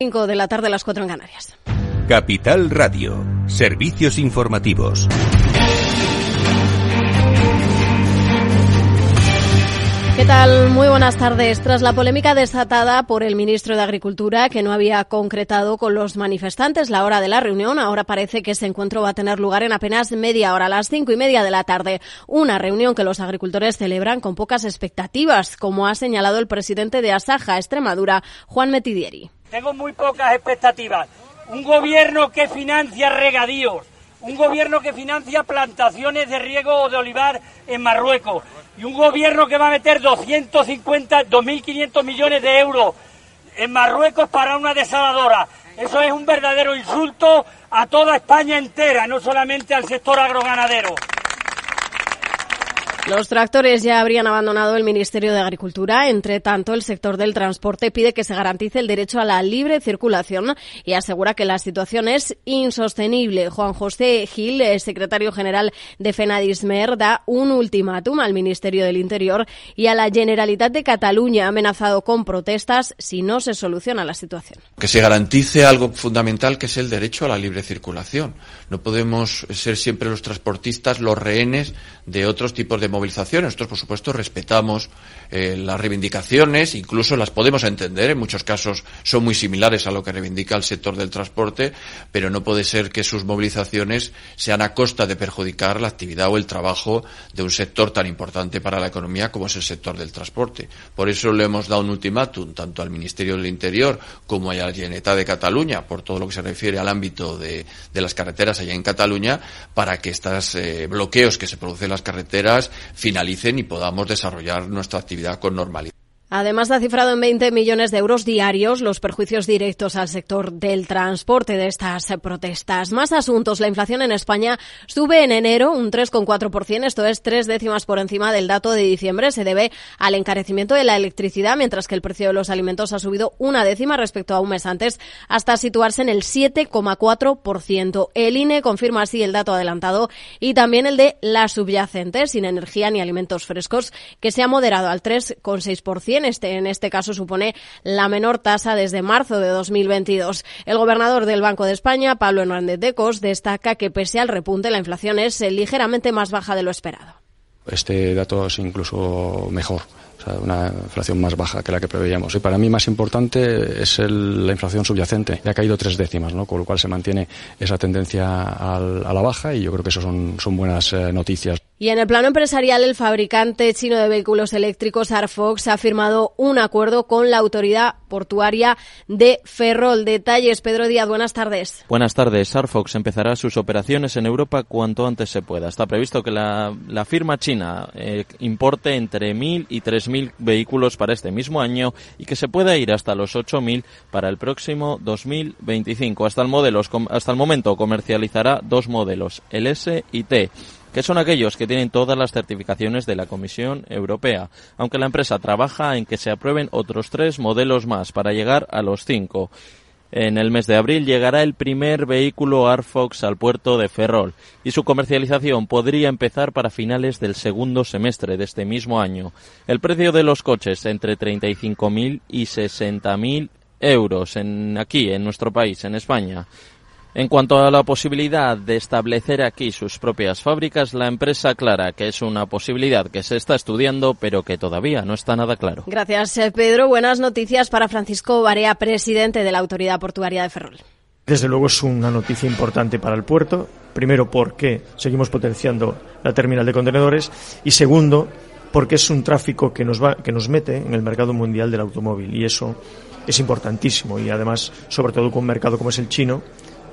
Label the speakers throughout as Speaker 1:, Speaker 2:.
Speaker 1: 5 de la tarde, las 4 en Canarias.
Speaker 2: Capital Radio, servicios informativos.
Speaker 1: ¿Qué tal? Muy buenas tardes. Tras la polémica desatada por el ministro de Agricultura, que no había concretado con los manifestantes la hora de la reunión, ahora parece que ese encuentro va a tener lugar en apenas media hora, a las cinco y media de la tarde. Una reunión que los agricultores celebran con pocas expectativas, como ha señalado el presidente de Asaja Extremadura, Juan Metidieri.
Speaker 3: Tengo muy pocas expectativas. Un gobierno que financia regadíos, un gobierno que financia plantaciones de riego o de olivar en Marruecos y un gobierno que va a meter 250, 2.500 millones de euros en Marruecos para una desaladora. Eso es un verdadero insulto a toda España entera, no solamente al sector agroganadero.
Speaker 1: Los tractores ya habrían abandonado el Ministerio de Agricultura. Entre tanto, el sector del transporte pide que se garantice el derecho a la libre circulación y asegura que la situación es insostenible. Juan José Gil, secretario general de FENADISMER, da un ultimátum al Ministerio del Interior y a la Generalitat de Cataluña, amenazado con protestas si no se soluciona la situación.
Speaker 4: Que se garantice algo fundamental que es el derecho a la libre circulación. No podemos ser siempre los transportistas los rehenes de otros tipos de movilizaciones. Nosotros, por supuesto, respetamos eh, las reivindicaciones, incluso las podemos entender, en muchos casos son muy similares a lo que reivindica el sector del transporte, pero no puede ser que sus movilizaciones sean a costa de perjudicar la actividad o el trabajo de un sector tan importante para la economía como es el sector del transporte. Por eso le hemos dado un ultimátum tanto al Ministerio del Interior como a la Generalitat de Cataluña, por todo lo que se refiere al ámbito de, las carreteras allá en Cataluña, para que estos eh, bloqueos que se producen en las carreteras finalicen y podamos desarrollar nuestra actividad con normalidad.
Speaker 1: Además, ha cifrado en 20 millones de euros diarios los perjuicios directos al sector del transporte de estas protestas. Más asuntos. La inflación en España sube en enero un 3,4%, esto es tres décimas por encima del dato de diciembre. Se debe al encarecimiento de la electricidad, mientras que el precio de los alimentos ha subido una décima respecto a un mes antes, hasta situarse en el 7,4%. El INE confirma así el dato adelantado y también el de la subyacente, sin energía ni alimentos frescos, que se ha moderado al 3,6% este, en este caso supone la menor tasa desde marzo de 2022. El gobernador del Banco de España, Pablo Hernández de Cos, destaca que pese al repunte la inflación es ligeramente más baja de lo esperado.
Speaker 5: Este dato es incluso mejor o sea, una inflación más baja que la que preveíamos. Y para mí más importante es la inflación subyacente. Ya ha caído tres décimas, ¿no? con lo cual se mantiene esa tendencia a la baja y yo creo que eso son, son buenas eh, noticias.
Speaker 1: Y en el plano empresarial, el fabricante chino de vehículos eléctricos Arfox ha firmado un acuerdo con la autoridad portuaria de Ferrol. Detalles, Pedro Díaz, buenas tardes.
Speaker 6: Buenas tardes. Arfox empezará sus operaciones en Europa cuanto antes se pueda. Está previsto que la, firma china eh, importe entre 1.000 y 3.000 vehículos para este mismo año y que se pueda ir hasta los 8.000 para el próximo 2025. Hasta el, modelo, hasta el momento comercializará dos modelos, el S y T que son aquellos que tienen todas las certificaciones de la Comisión Europea, aunque la empresa trabaja en que se aprueben otros tres modelos más para llegar a los cinco. En el mes de abril llegará el primer vehículo Arfox al puerto de Ferrol y su comercialización podría empezar para finales del segundo semestre de este mismo año. El precio de los coches entre 35.000 y 60.000 euros en, aquí, en nuestro país, en España. En cuanto a la posibilidad de establecer aquí sus propias fábricas, la empresa aclara que es una posibilidad que se está estudiando, pero que todavía no está nada claro.
Speaker 1: Gracias, eh, Pedro. Buenas noticias para Francisco Barea, presidente de la Autoridad Portuaria de Ferrol.
Speaker 7: Desde luego es una noticia importante para el puerto. Primero, porque seguimos potenciando la terminal de contenedores. Y segundo, porque es un tráfico que nos, va, que nos mete en el mercado mundial del automóvil. Y eso es importantísimo. Y además, sobre todo con un mercado como es el chino,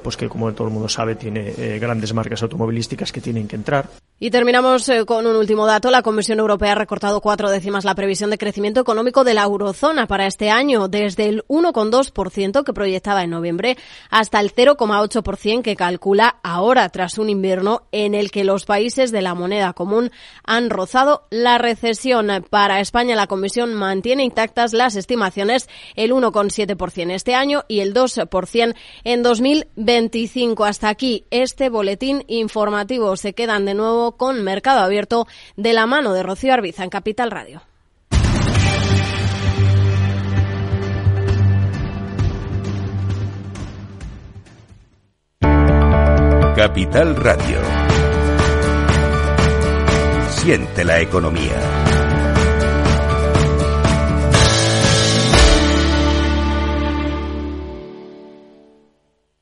Speaker 7: pues que como todo el mundo sabe tiene eh, grandes marcas automovilísticas que tienen que entrar.
Speaker 1: Y terminamos eh, con un último dato. La Comisión Europea ha recortado cuatro décimas la previsión de crecimiento económico de la eurozona para este año, desde el 1,2% que proyectaba en noviembre hasta el 0,8% que calcula ahora, tras un invierno en el que los países de la moneda común han rozado la recesión. Para España, la Comisión mantiene intactas las estimaciones, el 1,7% este año y el 2% en 2025. Hasta aquí este boletín informativo. Se quedan de nuevo con Mercado Abierto de la mano de Rocío Arbiza en Capital Radio.
Speaker 2: Capital Radio. Siente la economía.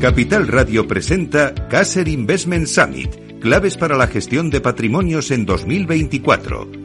Speaker 2: Capital Radio presenta Caser Investment Summit, claves para la gestión de patrimonios en 2024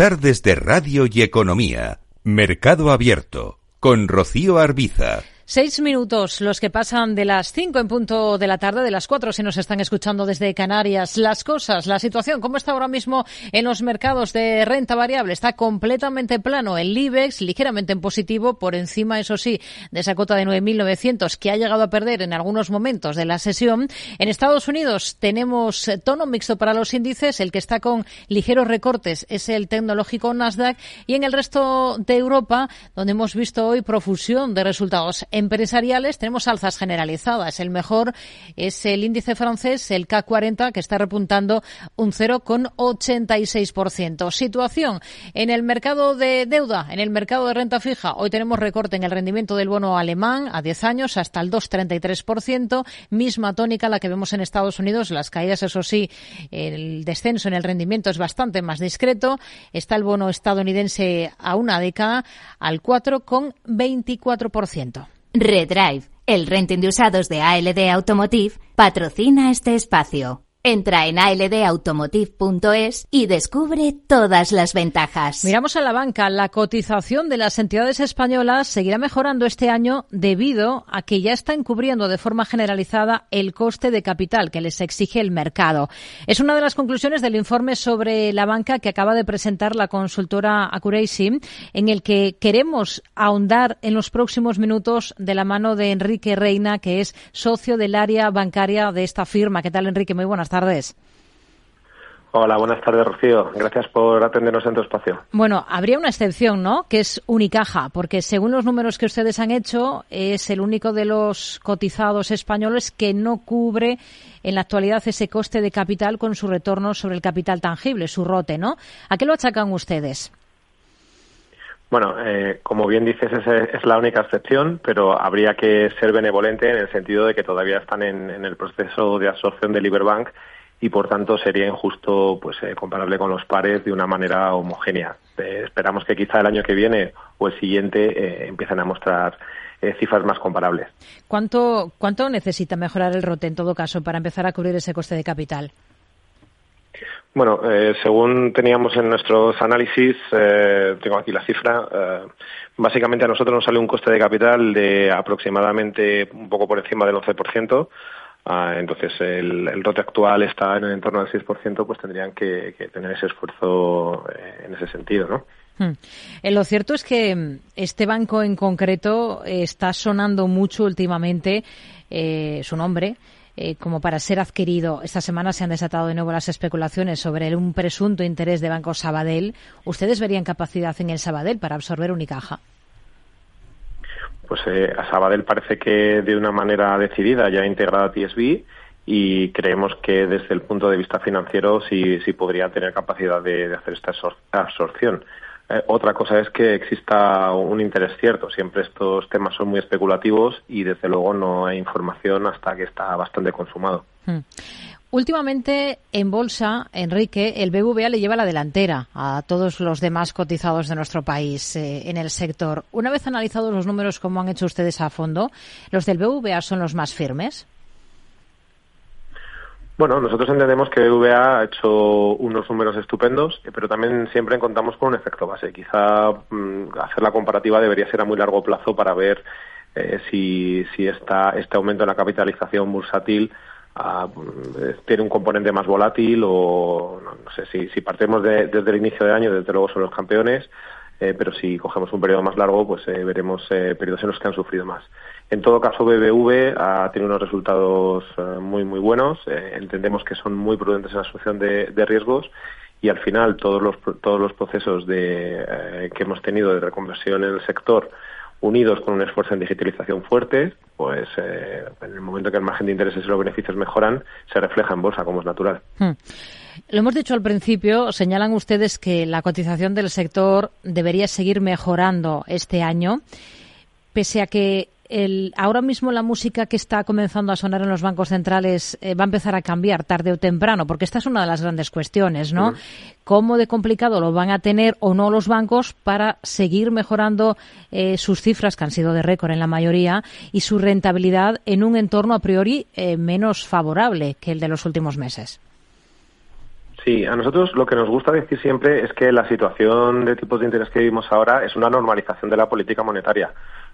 Speaker 2: Tardes de Radio y Economía. Mercado Abierto. Con Rocío Arbiza.
Speaker 8: Seis minutos los que pasan de las cinco en punto de la tarde, de las cuatro si nos están escuchando desde Canarias. Las cosas, la situación, ¿cómo está ahora mismo en los mercados de renta variable? Está completamente plano. El IBEX ligeramente en positivo, por encima, eso sí, de esa cota de 9.900 que ha llegado a perder en algunos momentos de la sesión. En Estados Unidos tenemos tono mixto para los índices. El que está con ligeros recortes es el tecnológico Nasdaq. Y en el resto de Europa, donde hemos visto hoy profusión de resultados empresariales tenemos alzas generalizadas. El mejor es el índice francés, el CAC 40, que está repuntando un 0,86%. Situación en el mercado de deuda, en el mercado de renta fija. Hoy tenemos recorte en el rendimiento del bono alemán a 10 años hasta el 2,33%. Misma tónica la que vemos en Estados Unidos. Las caídas, eso sí, el descenso en el rendimiento es bastante más discreto. Está el bono estadounidense a una década al 4,24%.
Speaker 9: Redrive, el renting de usados de ALD Automotive, patrocina este espacio. Entra en aldautomotive.es y descubre todas las ventajas.
Speaker 8: Miramos a la banca. La cotización de las entidades españolas seguirá mejorando este año debido a que ya están cubriendo de forma generalizada el coste de capital que les exige el mercado. Es una de las conclusiones del informe sobre la banca que acaba de presentar la consultora Accuracy, en el que queremos ahondar en los próximos minutos de la mano de Enrique Reina, que es socio del área bancaria de esta firma. ¿Qué tal, Enrique? Muy buenas tardes.
Speaker 10: Hola, buenas tardes, Rocío. Gracias por atendernos en tu espacio.
Speaker 8: Bueno, habría una excepción, ¿no? Que es Unicaja, porque según los números que ustedes han hecho, es el único de los cotizados españoles que no cubre en la actualidad ese coste de capital con su retorno sobre el capital tangible, su rote, ¿no? ¿A qué lo achacan ustedes?
Speaker 10: Bueno, eh, como bien dices, es, es, la única excepción, pero habría que ser benevolente en el sentido de que todavía están en, el proceso de absorción de Liberbank y, por tanto, sería injusto pues eh, comparable con los pares de una manera homogénea. Eh, esperamos que quizá el año que viene o el siguiente eh, empiecen a mostrar cifras más comparables.
Speaker 8: ¿Cuánto, ¿Cuánto necesita mejorar el ROTE en todo caso para empezar a cubrir ese coste de capital?
Speaker 10: Bueno, eh, según teníamos en nuestros análisis, eh, tengo aquí la cifra, eh, básicamente a nosotros nos sale un coste de capital de aproximadamente un poco por encima del 11%. Ah, entonces, el, ROTE actual está en el entorno del 6%, pues tendrían que, tener ese esfuerzo eh, en ese sentido, ¿no?
Speaker 8: Hmm. Eh, lo cierto es que mm, este banco en concreto está sonando mucho últimamente su nombre eh, como para ser adquirido. Esta semana se han desatado de nuevo las especulaciones sobre un presunto interés de Banco Sabadell. ¿Ustedes verían capacidad en el Sabadell para absorber Unicaja?
Speaker 10: Pues eh, a Sabadell parece que de una manera decidida ya ha integrado a TSB y creemos que desde el punto de vista financiero sí, sí podría tener capacidad de hacer esta absorción. Eh, otra cosa es que exista un interés cierto. Siempre estos temas son muy especulativos y desde luego no hay información hasta que está bastante consumado.
Speaker 8: Hmm. Últimamente en bolsa, Enrique, el BBVA le lleva la delantera a todos los demás cotizados de nuestro país eh, en el sector. Una vez analizados los números como han hecho ustedes a fondo, ¿los del BBVA son los más firmes?
Speaker 10: Bueno, nosotros entendemos que BBVA ha hecho unos números estupendos, pero también siempre contamos con un efecto base. Quizá mm, hacer la comparativa debería ser a muy largo plazo para ver eh, si, si esta, este aumento en la capitalización bursátil eh, tiene un componente más volátil o no, sé si, si partimos desde el inicio de año, desde luego son los campeones, eh, pero si cogemos un periodo más largo, pues eh, veremos periodos en los que han sufrido más. En todo caso, BBV ha tenido unos resultados muy, muy buenos. entendemos que son muy prudentes en la asunción de, riesgos y al final todos los, todos los procesos de, que hemos tenido de reconversión en el sector unidos con un esfuerzo en digitalización fuerte, pues eh, en el momento que el margen de intereses y los beneficios mejoran, se refleja en bolsa, como es natural. Hmm.
Speaker 8: Lo hemos dicho al principio, señalan ustedes que la cotización del sector debería seguir mejorando este año, pese a que el, ahora mismo la música que está comenzando a sonar en los bancos centrales eh, va a empezar a cambiar tarde o temprano, porque esta es una de las grandes cuestiones, ¿no? ¿Cómo de complicado lo van a tener o no los bancos para seguir mejorando eh, sus cifras, que han sido de récord en la mayoría, y su rentabilidad en un entorno a priori eh, menos favorable que el de los últimos meses?
Speaker 10: Sí, a nosotros lo que nos gusta decir siempre es que la situación de tipos de interés que vivimos ahora es una normalización de la política monetaria.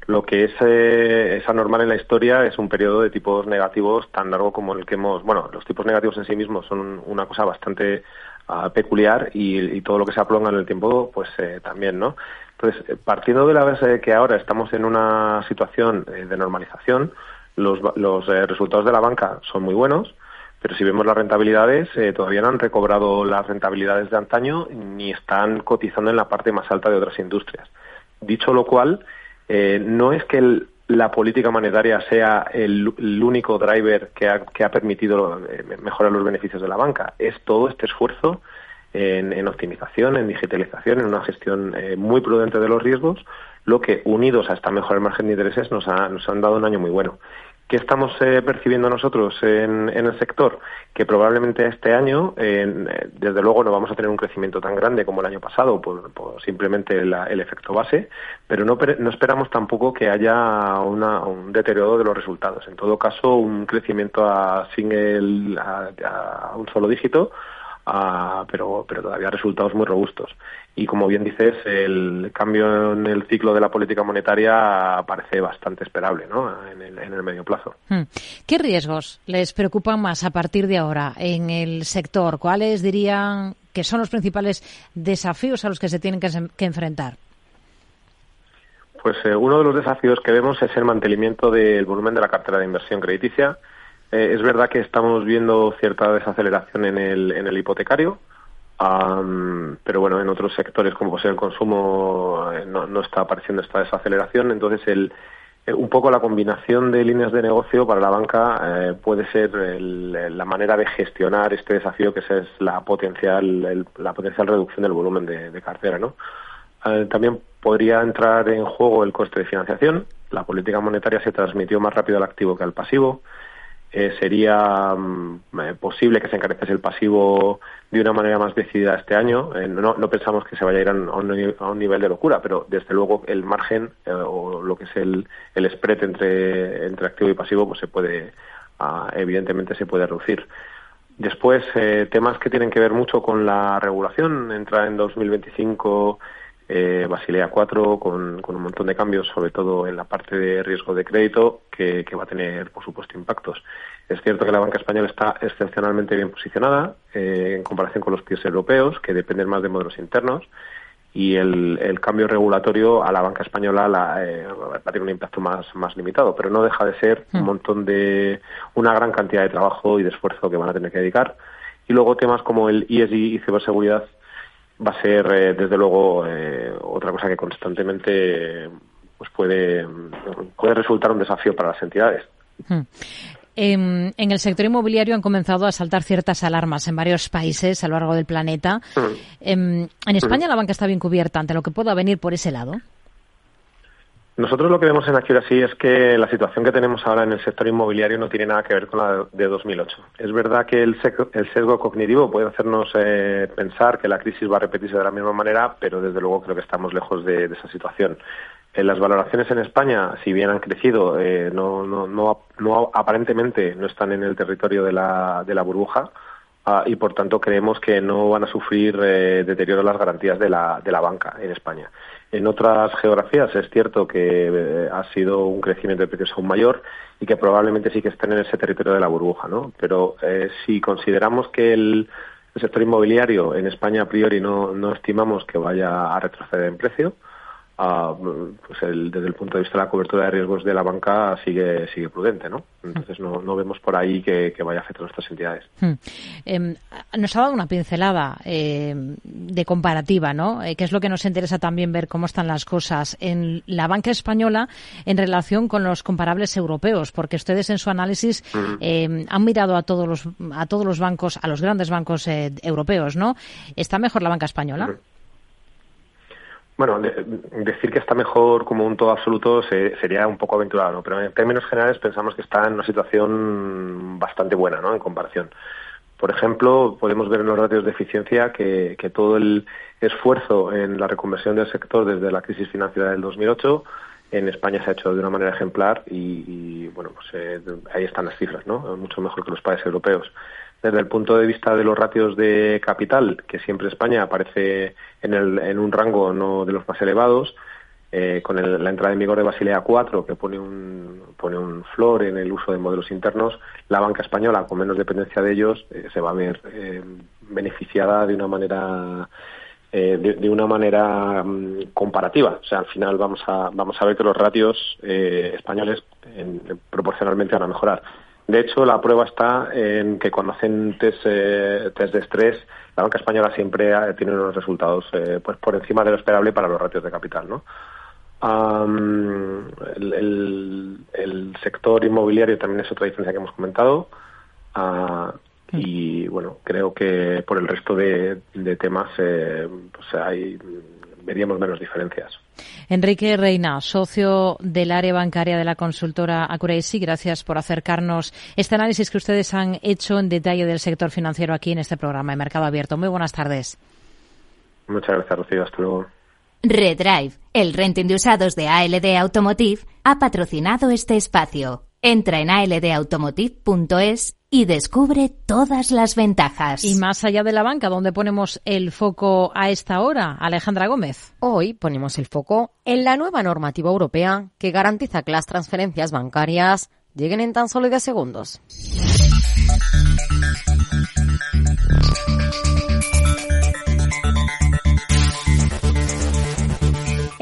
Speaker 10: Lo que es, eh, es anormal en la historia es un periodo de tipos negativos tan largo como el que hemos. Bueno, los tipos negativos en sí mismos son una cosa bastante ah, peculiar y, todo lo que se prolonga en el tiempo, pues eh, también, ¿no? Entonces, partiendo de la base de que ahora estamos en una situación eh, de normalización, los, los resultados de la banca son muy buenos pero si vemos las rentabilidades, eh, todavía no han recobrado las rentabilidades de antaño ni están cotizando en la parte más alta de otras industrias. Dicho lo cual, eh, no es que la política monetaria sea el, único driver que ha, permitido eh, mejorar los beneficios de la banca. Es todo este esfuerzo en, optimización, en digitalización, en una gestión muy prudente de los riesgos, lo que, unidos a esta mejora margen de intereses, nos, ha, nos han dado un año muy bueno. ¿Qué estamos eh, percibiendo nosotros en, el sector? Que probablemente este año, eh, desde luego, no vamos a tener un crecimiento tan grande como el año pasado, por, simplemente el efecto base, pero no, esperamos tampoco que haya un deterioro de los resultados. En todo caso, un crecimiento a, single, a un solo dígito, pero, pero todavía resultados muy robustos. Y como bien dices, el cambio en el ciclo de la política monetaria parece bastante esperable ¿no? en, el, en el medio plazo. Hmm.
Speaker 8: ¿Qué riesgos les preocupan más a partir de ahora en el sector? ¿Cuáles dirían que son los principales desafíos a los que se tienen que, enfrentar?
Speaker 10: Pues eh, uno de los desafíos que vemos es el mantenimiento del volumen de la cartera de inversión crediticia eh, es verdad que estamos viendo cierta desaceleración en el, en el hipotecario, pero bueno, en otros sectores como el consumo eh, no, no, está apareciendo esta desaceleración. Entonces, el, eh, un poco la combinación de líneas de negocio para la banca puede ser la manera de gestionar este desafío que es la potencial, la potencial reducción del volumen de, de cartera, ¿no? también podría entrar en juego el coste de financiación. La política monetaria se transmitió más rápido al activo que al pasivo. Eh, sería mm, eh, posible que se encareciese el pasivo de una manera más decidida este año. Eh, no, pensamos que se vaya a ir a un, nivel de locura, pero desde luego el margen o lo que es el, el spread entre, entre activo y pasivo pues se puede, ah, evidentemente se puede reducir. Después, temas que tienen que ver mucho con la regulación. Entra en 2025 eh, Basilea 4 con, con, un montón de cambios, sobre todo en la parte de riesgo de crédito, que, va a tener, por supuesto, impactos. Es cierto que la banca española está excepcionalmente bien posicionada eh, en comparación con los países europeos, que dependen más de modelos internos, y el, el cambio regulatorio a la banca española la, eh, va a tener un impacto más, más limitado, pero no deja de ser un hmm. montón de, una gran cantidad de trabajo y de esfuerzo que van a tener que dedicar. Y luego temas como el ESG y ciberseguridad va a ser eh, desde luego eh, otra cosa que constantemente pues puede, puede resultar un desafío para las entidades. Hmm.
Speaker 8: En, el sector inmobiliario han comenzado a saltar ciertas alarmas en varios países a lo largo del planeta. Hmm. Em, ¿En, España hmm. la banca está bien cubierta ante lo que pueda venir por ese lado?
Speaker 10: Nosotros lo que vemos en Accuracy es que la situación que tenemos ahora en el sector inmobiliario no tiene nada que ver con la de 2008. Es verdad que el, sesgo cognitivo puede hacernos eh, pensar que la crisis va a repetirse de la misma manera, pero desde luego creo que estamos lejos de, esa situación. las valoraciones en España, si bien han crecido, eh, no, no, no, aparentemente no están en el territorio de la, de la burbuja. Ah, y por tanto creemos que no van a sufrir eh, deterioro las garantías de la, de la banca en España. En otras geografías es cierto que eh, ha sido un crecimiento de precios aún mayor y que probablemente sí que estén en ese territorio de la burbuja, ¿no? Pero eh, si consideramos que el, sector inmobiliario en España a priori no, no estimamos que vaya a retroceder en precio, pues desde el punto de vista de la cobertura de riesgos de la banca sigue sigue prudente, ¿no? Entonces no, no vemos por ahí que, vaya a afectar a nuestras entidades. Hmm.
Speaker 8: Em, nos ha dado una pincelada em, de comparativa, ¿no? Eh, que es lo que nos interesa también ver cómo están las cosas en la banca española en relación con los comparables europeos, porque ustedes en su análisis em, han mirado a todos los a todos los bancos, a los grandes bancos eh, europeos, ¿no? ¿Está mejor la banca española?
Speaker 10: Bueno, decir que está mejor como un todo absoluto sería un poco aventurado, ¿no? pero en términos generales pensamos que está en una situación bastante buena ¿no? en comparación. Por ejemplo, podemos ver en los ratios de eficiencia que, todo el esfuerzo en la reconversión del sector desde la crisis financiera del 2008 en España se ha hecho de una manera ejemplar y, bueno, pues eh, ahí están las cifras, ¿no? Mucho mejor que los países europeos desde el punto de vista de los ratios de capital, que siempre España aparece en, el, en un rango no de los más elevados, eh, con la entrada en vigor de Basilea IV, que pone un, pone un flor en el uso de modelos internos, la banca española, con menos dependencia de ellos, eh, se va a ver eh, beneficiada de una manera de, una manera mm, comparativa. O sea, al final vamos a, vamos a ver que los ratios españoles proporcionalmente van a mejorar. De hecho, la prueba está en que cuando hacen test, eh, test de estrés, la banca española siempre tiene unos resultados eh, pues por encima de lo esperable para los ratios de capital, ¿no? el, sector inmobiliario también es otra diferencia que hemos comentado. Ah, y bueno, creo que por el resto de, temas eh, pues hay, veríamos menos diferencias.
Speaker 8: Enrique Reina, socio del área bancaria de la consultora Accuracy, gracias por acercarnos este análisis que ustedes han hecho en detalle del sector financiero aquí en este programa de Mercado Abierto. Muy buenas tardes.
Speaker 10: Muchas gracias, Rocío. Hasta luego.
Speaker 9: Redrive, el renting de usados de ALD Automotive, ha patrocinado este espacio. Entra en aldautomotive.es y descubre todas las ventajas.
Speaker 8: Y más allá de la banca, ¿dónde ponemos el foco a esta hora, Alejandra Gómez?
Speaker 11: Hoy ponemos el foco en la nueva normativa europea que garantiza que las transferencias bancarias lleguen en tan solo 10 segundos.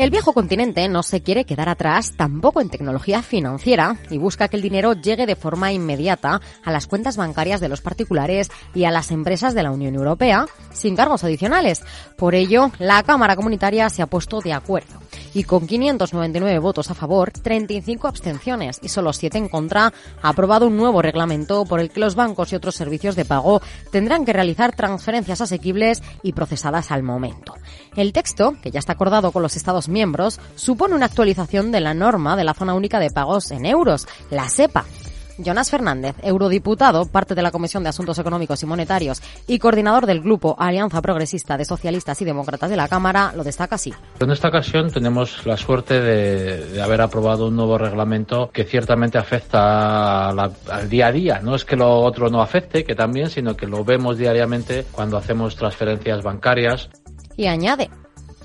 Speaker 11: El viejo continente no se quiere quedar atrás tampoco en tecnología financiera y busca que el dinero llegue de forma inmediata a las cuentas bancarias de los particulares y a las empresas de la Unión Europea sin cargos adicionales. Por ello, la Cámara Comunitaria se ha puesto de acuerdo y con 599 votos a favor, 35 abstenciones y solo 7 en contra, ha aprobado un nuevo reglamento por el que los bancos y otros servicios de pago tendrán que realizar transferencias asequibles y procesadas al momento. El texto, que ya está acordado con los Estados miembros, supone una actualización de la norma de la zona única de pagos en euros, la SEPA, Jonas Fernández, eurodiputado, parte de la Comisión de Asuntos Económicos y Monetarios y coordinador del Grupo Alianza Progresista de Socialistas y Demócratas de la Cámara, lo destaca así.
Speaker 12: En esta ocasión tenemos la suerte de, haber aprobado un nuevo reglamento que ciertamente afecta al día a día. No es que lo otro no afecte, que también, sino que lo vemos diariamente cuando hacemos transferencias bancarias.
Speaker 11: Y añade,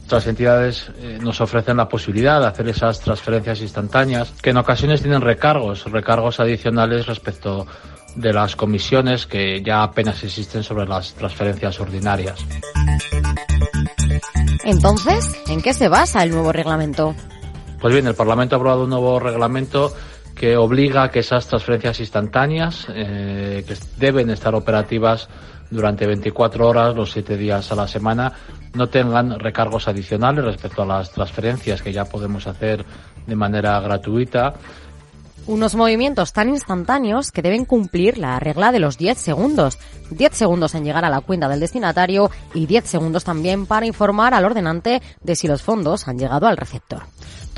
Speaker 12: otras entidades eh, nos ofrecen la posibilidad de hacer esas transferencias instantáneas, que en ocasiones tienen recargos, recargos adicionales respecto de las comisiones que ya apenas existen sobre las transferencias ordinarias.
Speaker 11: Entonces, ¿en qué se basa el nuevo reglamento?
Speaker 12: Pues bien, el Parlamento ha aprobado un nuevo reglamento que obliga a que esas transferencias instantáneas, eh, que deben estar operativas durante 24 horas, los 7 días a la semana, no tengan recargos adicionales respecto a las transferencias que ya podemos hacer de manera gratuita
Speaker 11: Unos movimientos tan instantáneos que deben cumplir la regla de los 10 segundos. 10 segundos en llegar a la cuenta del destinatario y 10 segundos también para informar al ordenante de si los fondos han llegado al receptor.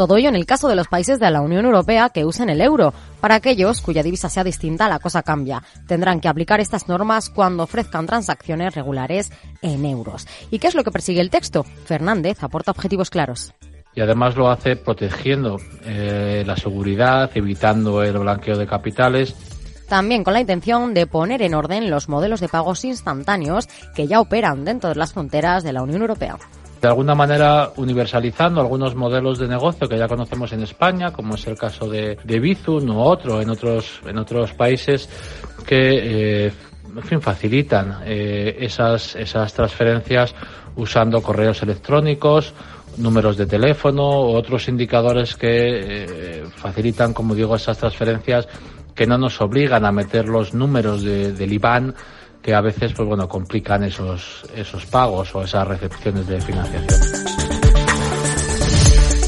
Speaker 11: Todo ello en el caso de los países de la Unión Europea que usen el euro. Para aquellos cuya divisa sea distinta, la cosa cambia. Tendrán que aplicar estas normas cuando ofrezcan transacciones regulares en euros. ¿Y qué es lo que persigue el texto? Fernández aporta objetivos claros
Speaker 12: y además lo hace protegiendo eh, la seguridad, evitando el blanqueo de capitales.
Speaker 11: También con la intención de poner en orden los modelos de pagos instantáneos que ya operan dentro de las fronteras de la Unión Europea
Speaker 12: de alguna manera universalizando algunos modelos de negocio que ya conocemos en España, como es el caso de, de o otro en otros, en otros países que eh, en fin, facilitan eh, esas, esas transferencias usando correos electrónicos, números de teléfono u otros indicadores que eh, facilitan, como digo, esas transferencias que no nos obligan a meter los números de, del IBAN que a veces pues bueno complican esos esos pagos o esas recepciones de financiación.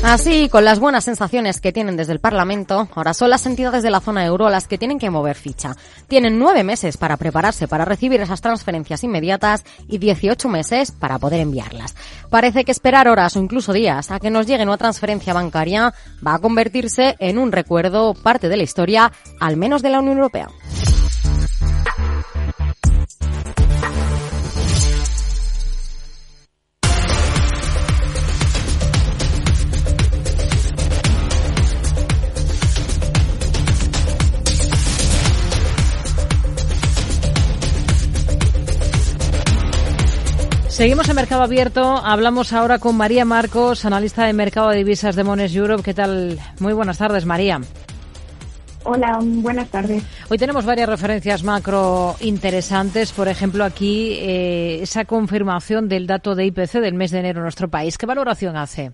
Speaker 11: Así, con las buenas sensaciones que tienen desde el Parlamento, ahora son las entidades de la zona euro las que tienen que mover ficha. Tienen nueve meses para prepararse para recibir esas transferencias inmediatas y 18 meses para poder enviarlas. Parece que esperar horas o incluso días a que nos llegue una transferencia bancaria va a convertirse en un recuerdo parte de la historia, al menos de la Unión Europea.
Speaker 8: Seguimos en Mercado Abierto. Hablamos ahora con María Marcos, analista de mercado de divisas de Mones Europe. ¿Qué tal? Muy buenas tardes, María.
Speaker 13: Hola, buenas tardes.
Speaker 8: Hoy tenemos varias referencias macro interesantes. Por ejemplo, aquí eh, esa confirmación del dato de IPC del mes de enero en nuestro país. ¿Qué valoración hace?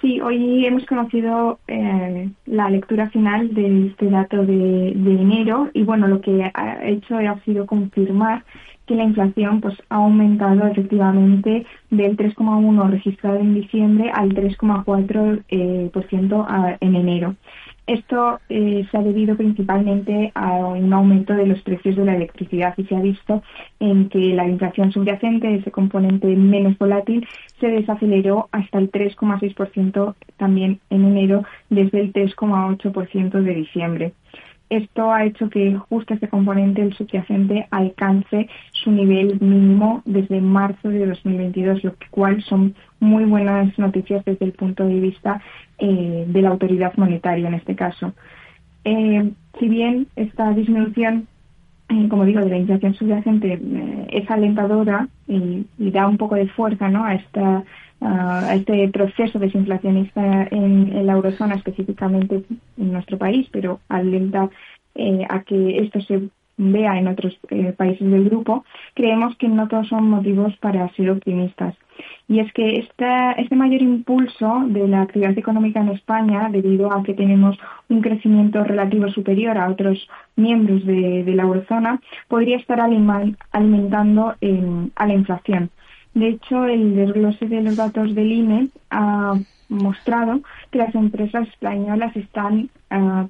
Speaker 13: Sí, hoy hemos conocido eh, la lectura final de este dato de, de enero y bueno, lo que ha hecho ha sido confirmar que la inflación pues ha aumentado efectivamente del 3,1 registrado en diciembre al 3,4% eh, por ciento en enero. Esto eh, se ha debido principalmente a un aumento de los precios de la electricidad y se ha visto en que la inflación subyacente, ese componente menos volátil, se desaceleró hasta el 3,6% también en enero desde el 3,8% de diciembre. Esto ha hecho que justo este componente, el subyacente, alcance su nivel mínimo desde marzo de 2022, lo cual son muy buenas noticias desde el punto de vista eh, de la autoridad monetaria en este caso. Eh, si bien esta disminución, como digo, de la inflación subyacente es alentadora y, da un poco de fuerza ¿no? a esta a este proceso desinflacionista en, la eurozona, específicamente en nuestro país, pero alenta eh, a que esto se vea en otros eh, países del grupo, creemos que no todos son motivos para ser optimistas. Y es que este mayor impulso de la actividad económica en España, debido a que tenemos un crecimiento relativo superior a otros miembros de, la eurozona, podría estar alimentando a la inflación. De hecho, el desglose de los datos del INE ha mostrado que las empresas españolas están ah,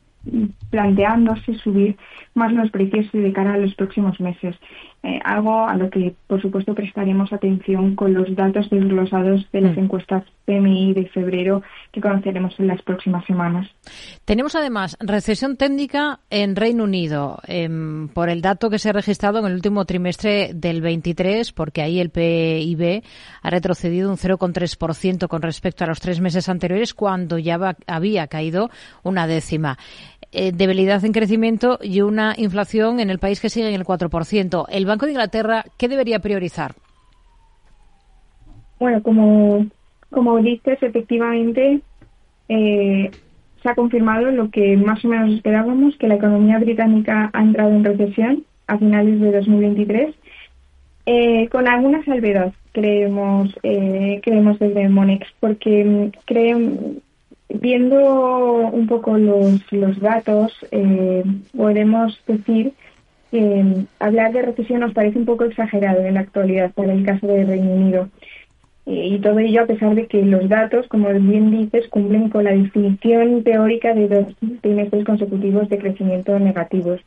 Speaker 13: planteándose subir más los precios de cara a los próximos meses. Eh, algo a lo que, por supuesto, prestaremos atención con los datos desglosados de las mm. encuestas PMI de febrero que conoceremos en las próximas semanas.
Speaker 8: Tenemos además recesión técnica en Reino Unido em, por el dato que se ha registrado en el último trimestre del 23, porque ahí el PIB ha retrocedido un 0,3% con respecto a los tres meses anteriores, cuando ya había caído una décima. Eh, debilidad en crecimiento y una inflación en el país que sigue en el 4%. El Banco de Inglaterra, ¿qué debería priorizar?
Speaker 13: Bueno, como, como dices, efectivamente eh, se ha confirmado lo que más o menos esperábamos, que la economía británica ha entrado en recesión a finales de 2023, eh, con alguna salvedad, creemos, eh, creemos desde Monex, porque mm, creen, viendo un poco los, los datos, eh, podemos decir que mm, hablar de recesión nos parece un poco exagerado en la actualidad para el caso del Reino Unido. Y todo ello a pesar de que los datos, como bien dices, cumplen con la definición teórica de dos trimestres consecutivos de crecimiento negativos.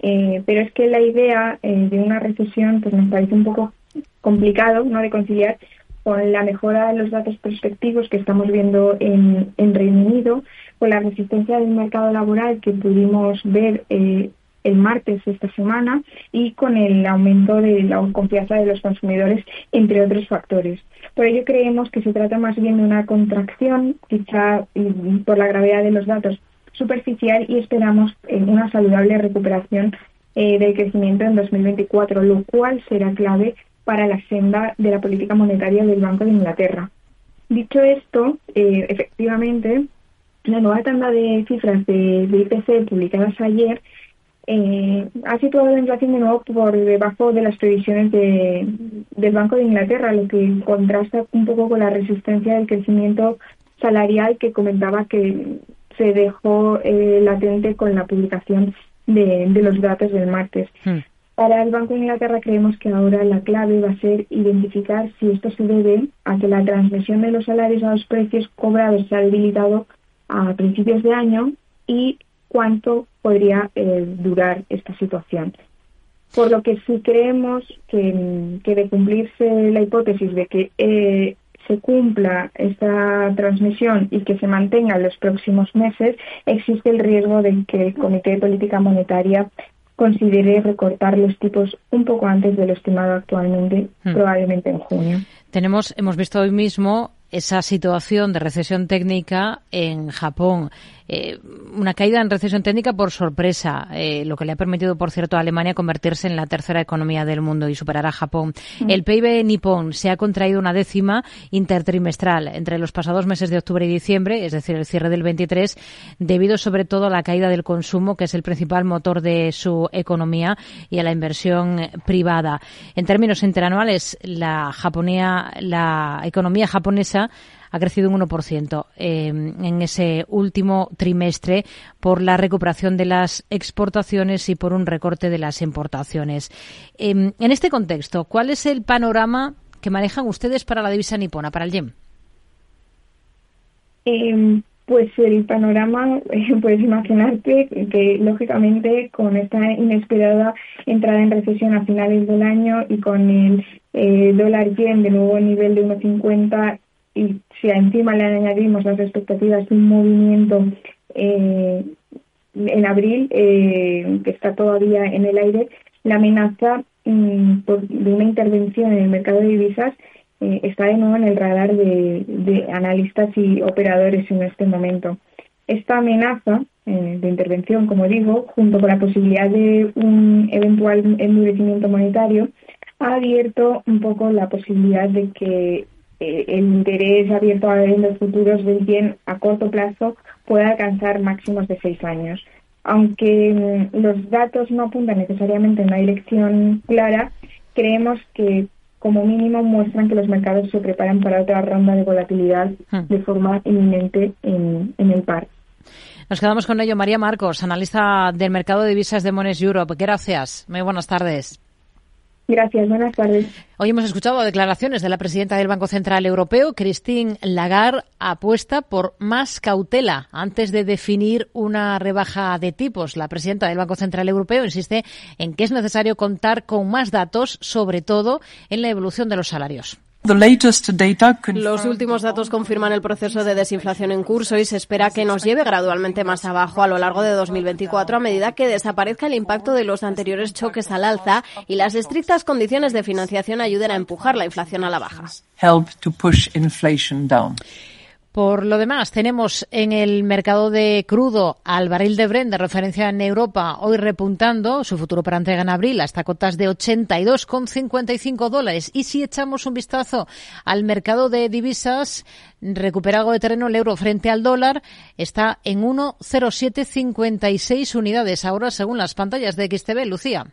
Speaker 13: Eh, pero es que la idea eh, de una recesión pues nos parece un poco complicado ¿no? de conciliar con la mejora de los datos prospectivos que estamos viendo en, en Reino Unido, con la resistencia del mercado laboral que pudimos ver eh, el martes esta semana y con el aumento de la confianza de los consumidores, entre otros factores. Por ello creemos que se trata más bien de una contracción, quizá por la gravedad de los datos, superficial y esperamos una saludable recuperación eh, del crecimiento en 2024, lo cual será clave para la senda de la política monetaria del Banco de Inglaterra. Dicho esto, eh, efectivamente, la nueva tanda de cifras de, IPC publicadas ayer eh, ha situado la inflación de nuevo por debajo de las previsiones de, del Banco de Inglaterra, lo que contrasta un poco con la resistencia del crecimiento salarial que comentaba que se dejó eh, latente con la publicación de, los datos del martes. Hmm. Para el Banco de Inglaterra creemos que ahora la clave va a ser identificar si esto se debe a que la transmisión de los salarios a los precios cobrados se ha debilitado a principios de año y cuánto podría eh, durar esta situación. Por lo que si creemos que, que de cumplirse la hipótesis de que eh, se cumpla esta transmisión y que se mantenga en los próximos meses, existe el riesgo de que el Comité de Política Monetaria considere recortar los tipos un poco antes de lo estimado actualmente, hmm. probablemente en junio.
Speaker 8: Tenemos, hemos visto hoy mismo esa situación de recesión técnica en Japón. Eh, una caída en recesión técnica por sorpresa, eh, lo que le ha permitido, por cierto, a Alemania convertirse en la tercera economía del mundo y superar a Japón. Mm. El PIB nipón se ha contraído una décima intertrimestral entre los pasados meses de octubre y diciembre, es decir, el cierre del 23, debido sobre todo a la caída del consumo, que es el principal motor de su economía, y a la inversión privada. En términos interanuales, la, japonía, la economía japonesa ha crecido un 1% eh, en ese último trimestre por la recuperación de las exportaciones y por un recorte de las importaciones. Em, en este contexto, ¿cuál es el panorama que manejan ustedes para la divisa nipona, para el yen?
Speaker 13: Em, pues el panorama, puedes imaginarte que lógicamente con esta inesperada entrada en recesión a finales del año y con el eh, dólar yen de nuevo a nivel de 1,50 y si encima le añadimos las expectativas de un movimiento eh, en abril, eh, que está todavía en el aire, la amenaza mm, de una intervención en el mercado de divisas eh, está de nuevo en el radar de, analistas y operadores en este momento. Esta amenaza de intervención, como digo, junto con la posibilidad de un eventual endurecimiento monetario, ha abierto un poco la posibilidad de que eh, el interés abierto a en los futuros del bien a corto plazo puede alcanzar máximos de seis años. Aunque mm, los datos no apuntan necesariamente en una dirección clara, creemos que como mínimo muestran que los mercados se preparan para otra ronda de volatilidad hmm. de forma inminente en, en el par.
Speaker 8: Nos quedamos con ello. María Marcos, analista del mercado de divisas de Mones Europe. Gracias. Muy buenas tardes.
Speaker 13: Gracias, buenas tardes.
Speaker 8: Hoy hemos escuchado declaraciones de la presidenta del Banco Central Europeo, Christine Lagarde, apuesta por más cautela antes de definir una rebaja de tipos. La presidenta del Banco Central Europeo insiste en que es necesario contar con más datos, sobre todo en la evolución de los salarios.
Speaker 1: Los últimos datos confirman el proceso de desinflación en curso y se espera que nos lleve gradualmente más abajo a lo largo de 2024 a medida que desaparezca el impacto de los anteriores choques al alza y las estrictas condiciones de financiación ayuden a empujar la inflación a la baja.
Speaker 8: Por lo demás, tenemos en el mercado de crudo al barril de Brent de referencia en Europa hoy repuntando. Su futuro para entrega en abril hasta cotas de 82,55 dólares. Y si echamos un vistazo al mercado de divisas, recupera algo de terreno el euro frente al dólar. Está en 1,0756 unidades ahora según las pantallas de XTB. Lucía.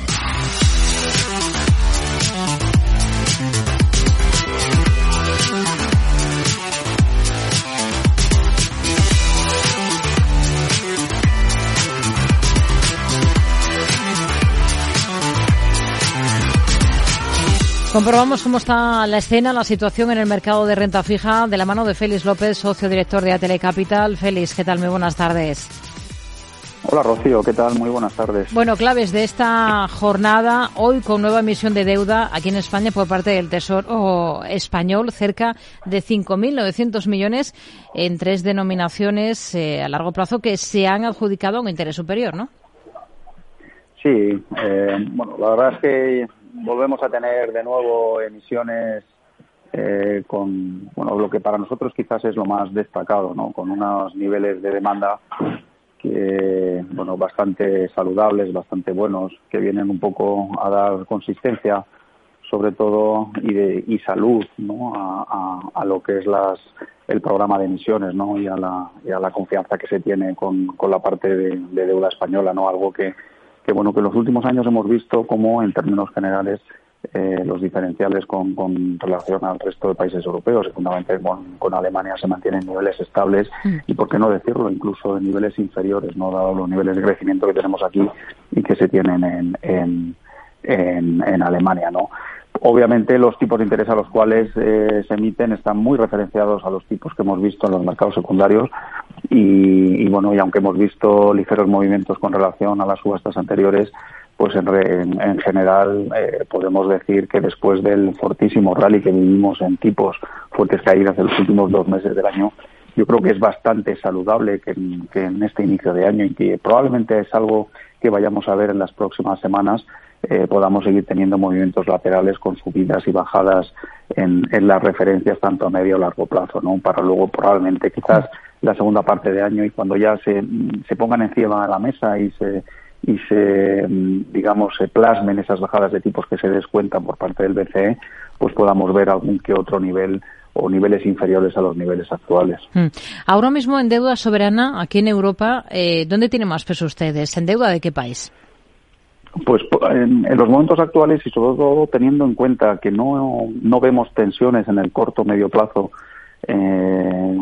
Speaker 8: Comprobamos cómo está la escena, la situación en el mercado de renta fija de la mano de Félix López, socio director de Atele Capital. Félix, ¿qué tal? Muy buenas tardes.
Speaker 14: Hola Rocío, ¿qué tal? Muy buenas tardes.
Speaker 8: Bueno, claves de esta jornada, hoy con nueva emisión de deuda aquí en España por parte del Tesoro español, cerca de 5.900 millones en tres denominaciones eh, a largo plazo que se han adjudicado a un interés superior, ¿no?
Speaker 14: Sí, eh, bueno, la verdad es que volvemos a tener de nuevo emisiones eh, con bueno lo que para nosotros quizás es lo más destacado, ¿no? Con unos niveles de demanda que bueno bastante saludables, bastante buenos, que vienen un poco a dar consistencia sobre todo y, de, y salud ¿no? a, a, lo que es las, el programa de emisiones ¿no? y, a la, y a la confianza que se tiene con, con la parte de, de deuda española, ¿no? algo que, que bueno que en los últimos años hemos visto como en términos generales eh, los diferenciales con, con, relación al resto de países europeos, y fundamentalmente con, con, Alemania se mantienen niveles estables mm. y, por qué no decirlo, incluso en niveles inferiores, no dado los niveles de crecimiento que tenemos aquí y que se tienen en, en, en, en Alemania. ¿no? Obviamente los tipos de interés a los cuales eh, se emiten están muy referenciados a los tipos que hemos visto en los mercados secundarios y, bueno, y aunque hemos visto ligeros movimientos con relación a las subastas anteriores, pues en, en, general eh, podemos decir que después del fortísimo rally que vivimos en tipos fuertes caídas de los últimos dos meses del año, yo creo que es bastante saludable que, que en este inicio de año y que probablemente es algo que vayamos a ver en las próximas semanas, eh, podamos seguir teniendo movimientos laterales con subidas y bajadas en, en, las referencias tanto a medio o largo plazo, ¿no? Para luego probablemente quizás la segunda parte de año y cuando ya se, se pongan encima de la mesa y se y se digamos se plasmen esas bajadas de tipos que se descuentan por parte del BCE, pues podamos ver algún que otro nivel o niveles inferiores a los niveles actuales.
Speaker 8: Hmm. Ahora mismo en deuda soberana, aquí en Europa, eh, ¿dónde tiene más peso ustedes? ¿En deuda de qué país?
Speaker 14: Pues en, en, los momentos actuales y sobre todo teniendo en cuenta que no, no vemos tensiones en el corto medio plazo, eh,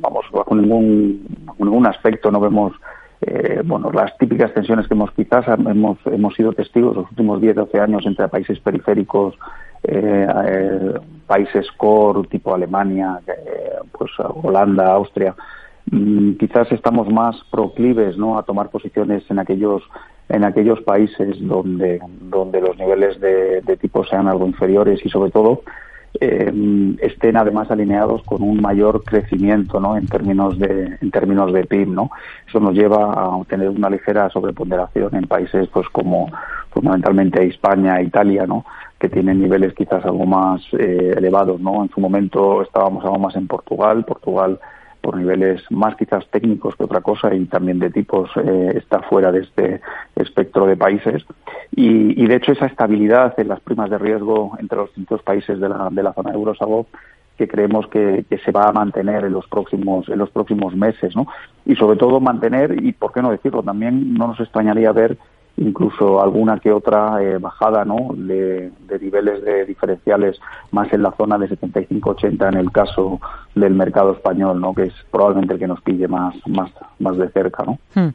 Speaker 14: vamos, bajo ningún, bajo ningún aspecto no vemos eh, bueno, las típicas tensiones que hemos quizás hemos, hemos sido testigos los últimos 10, 12 años entre países periféricos, eh, eh, países core tipo Alemania, eh, pues Holanda, Austria, quizás estamos más proclives ¿no? a tomar posiciones en aquellos en aquellos países donde, donde los niveles de, de tipo sean algo inferiores y sobre todo eh, estén además alineados con un mayor crecimiento ¿no? en términos de en términos de PIB no eso nos lleva a tener una ligera sobreponderación en países pues como fundamentalmente España Italia no que tienen niveles quizás algo más eh, elevados no en su momento estábamos algo más en Portugal Portugal por niveles más quizás técnicos que otra cosa y también de tipos eh, está fuera de este espectro de países y, y, de hecho esa estabilidad en las primas de riesgo entre los distintos países de la, de la zona euro es algo que creemos que, que, se va a mantener en los próximos en los próximos meses ¿no? y sobre todo mantener y por qué no decirlo también no nos extrañaría ver incluso alguna que otra eh, bajada ¿no? de, niveles de diferenciales más en la zona de 75-80 en el caso del mercado español, ¿no? que es probablemente el que nos pille más, más, más de cerca. ¿no?
Speaker 8: Hmm.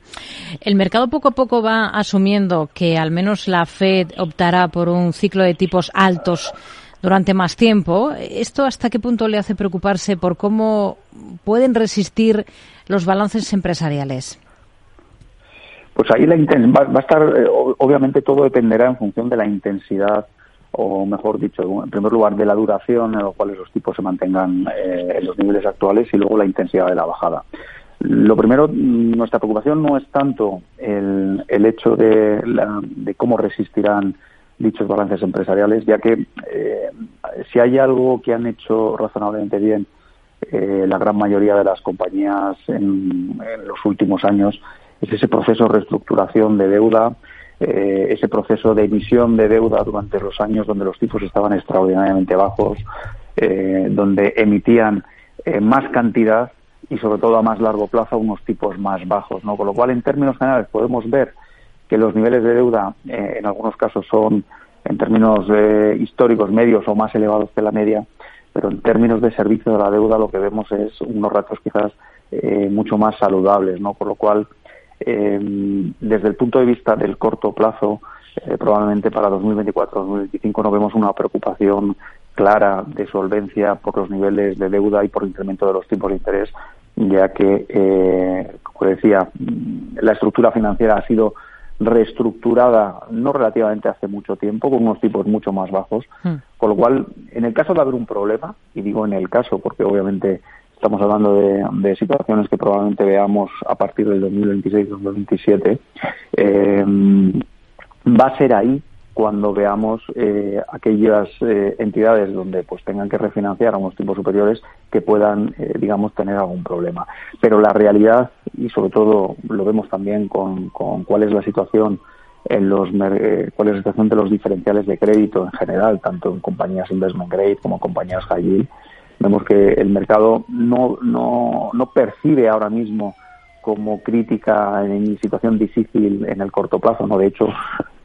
Speaker 8: El mercado poco a poco va asumiendo que al menos la Fed optará por un ciclo de tipos altos durante más tiempo. ¿Esto hasta qué punto le hace preocuparse por cómo pueden resistir los balances empresariales?
Speaker 14: Pues ahí la va, va a estar, eh, obviamente todo dependerá en función de la intensidad o mejor dicho, en primer lugar, de la duración en la cual esos tipos se mantengan eh, en los niveles actuales y luego la intensidad de la bajada. Lo primero, nuestra preocupación no es tanto el, el hecho de, de cómo resistirán dichos balances empresariales, ya que eh, si hay algo que han hecho razonablemente bien la gran mayoría de las compañías en, los últimos años, es ese proceso de reestructuración de deuda, eh, ese proceso de emisión de deuda durante los años donde los tipos estaban extraordinariamente bajos, eh, donde emitían eh, más cantidad y sobre todo a más largo plazo unos tipos más bajos, ¿no? Con lo cual, en términos generales, podemos ver que los niveles de deuda en algunos casos son, en términos históricos, medios o más elevados que la media, pero en términos de servicio de la deuda lo que vemos es unos ratos quizás mucho más saludables, ¿no? Por lo cual, eh, desde el punto de vista del corto plazo, eh, probablemente para 2024-2025 no vemos una preocupación clara de solvencia por los niveles de deuda y por el incremento de los tipos de interés, ya que, eh, como decía, la estructura financiera ha sido reestructurada no relativamente hace mucho tiempo, con unos tipos mucho más bajos, hmm. con lo cual, en el caso de haber un problema, y digo en el caso porque obviamente Estamos hablando de, situaciones que probablemente veamos a partir del 2026-2027. Eh, va a ser ahí cuando veamos eh, aquellas eh, entidades donde pues tengan que refinanciar a unos tipos superiores que puedan, eh, digamos, tener algún problema. Pero la realidad, y sobre todo lo vemos también con, con cuál es la situación en los cuál es la situación de los diferenciales de crédito en general, tanto en compañías investment grade como compañías high yield, Vemos que el mercado no, no, no percibe ahora mismo como crítica en situación difícil en el corto plazo. ¿no? De hecho,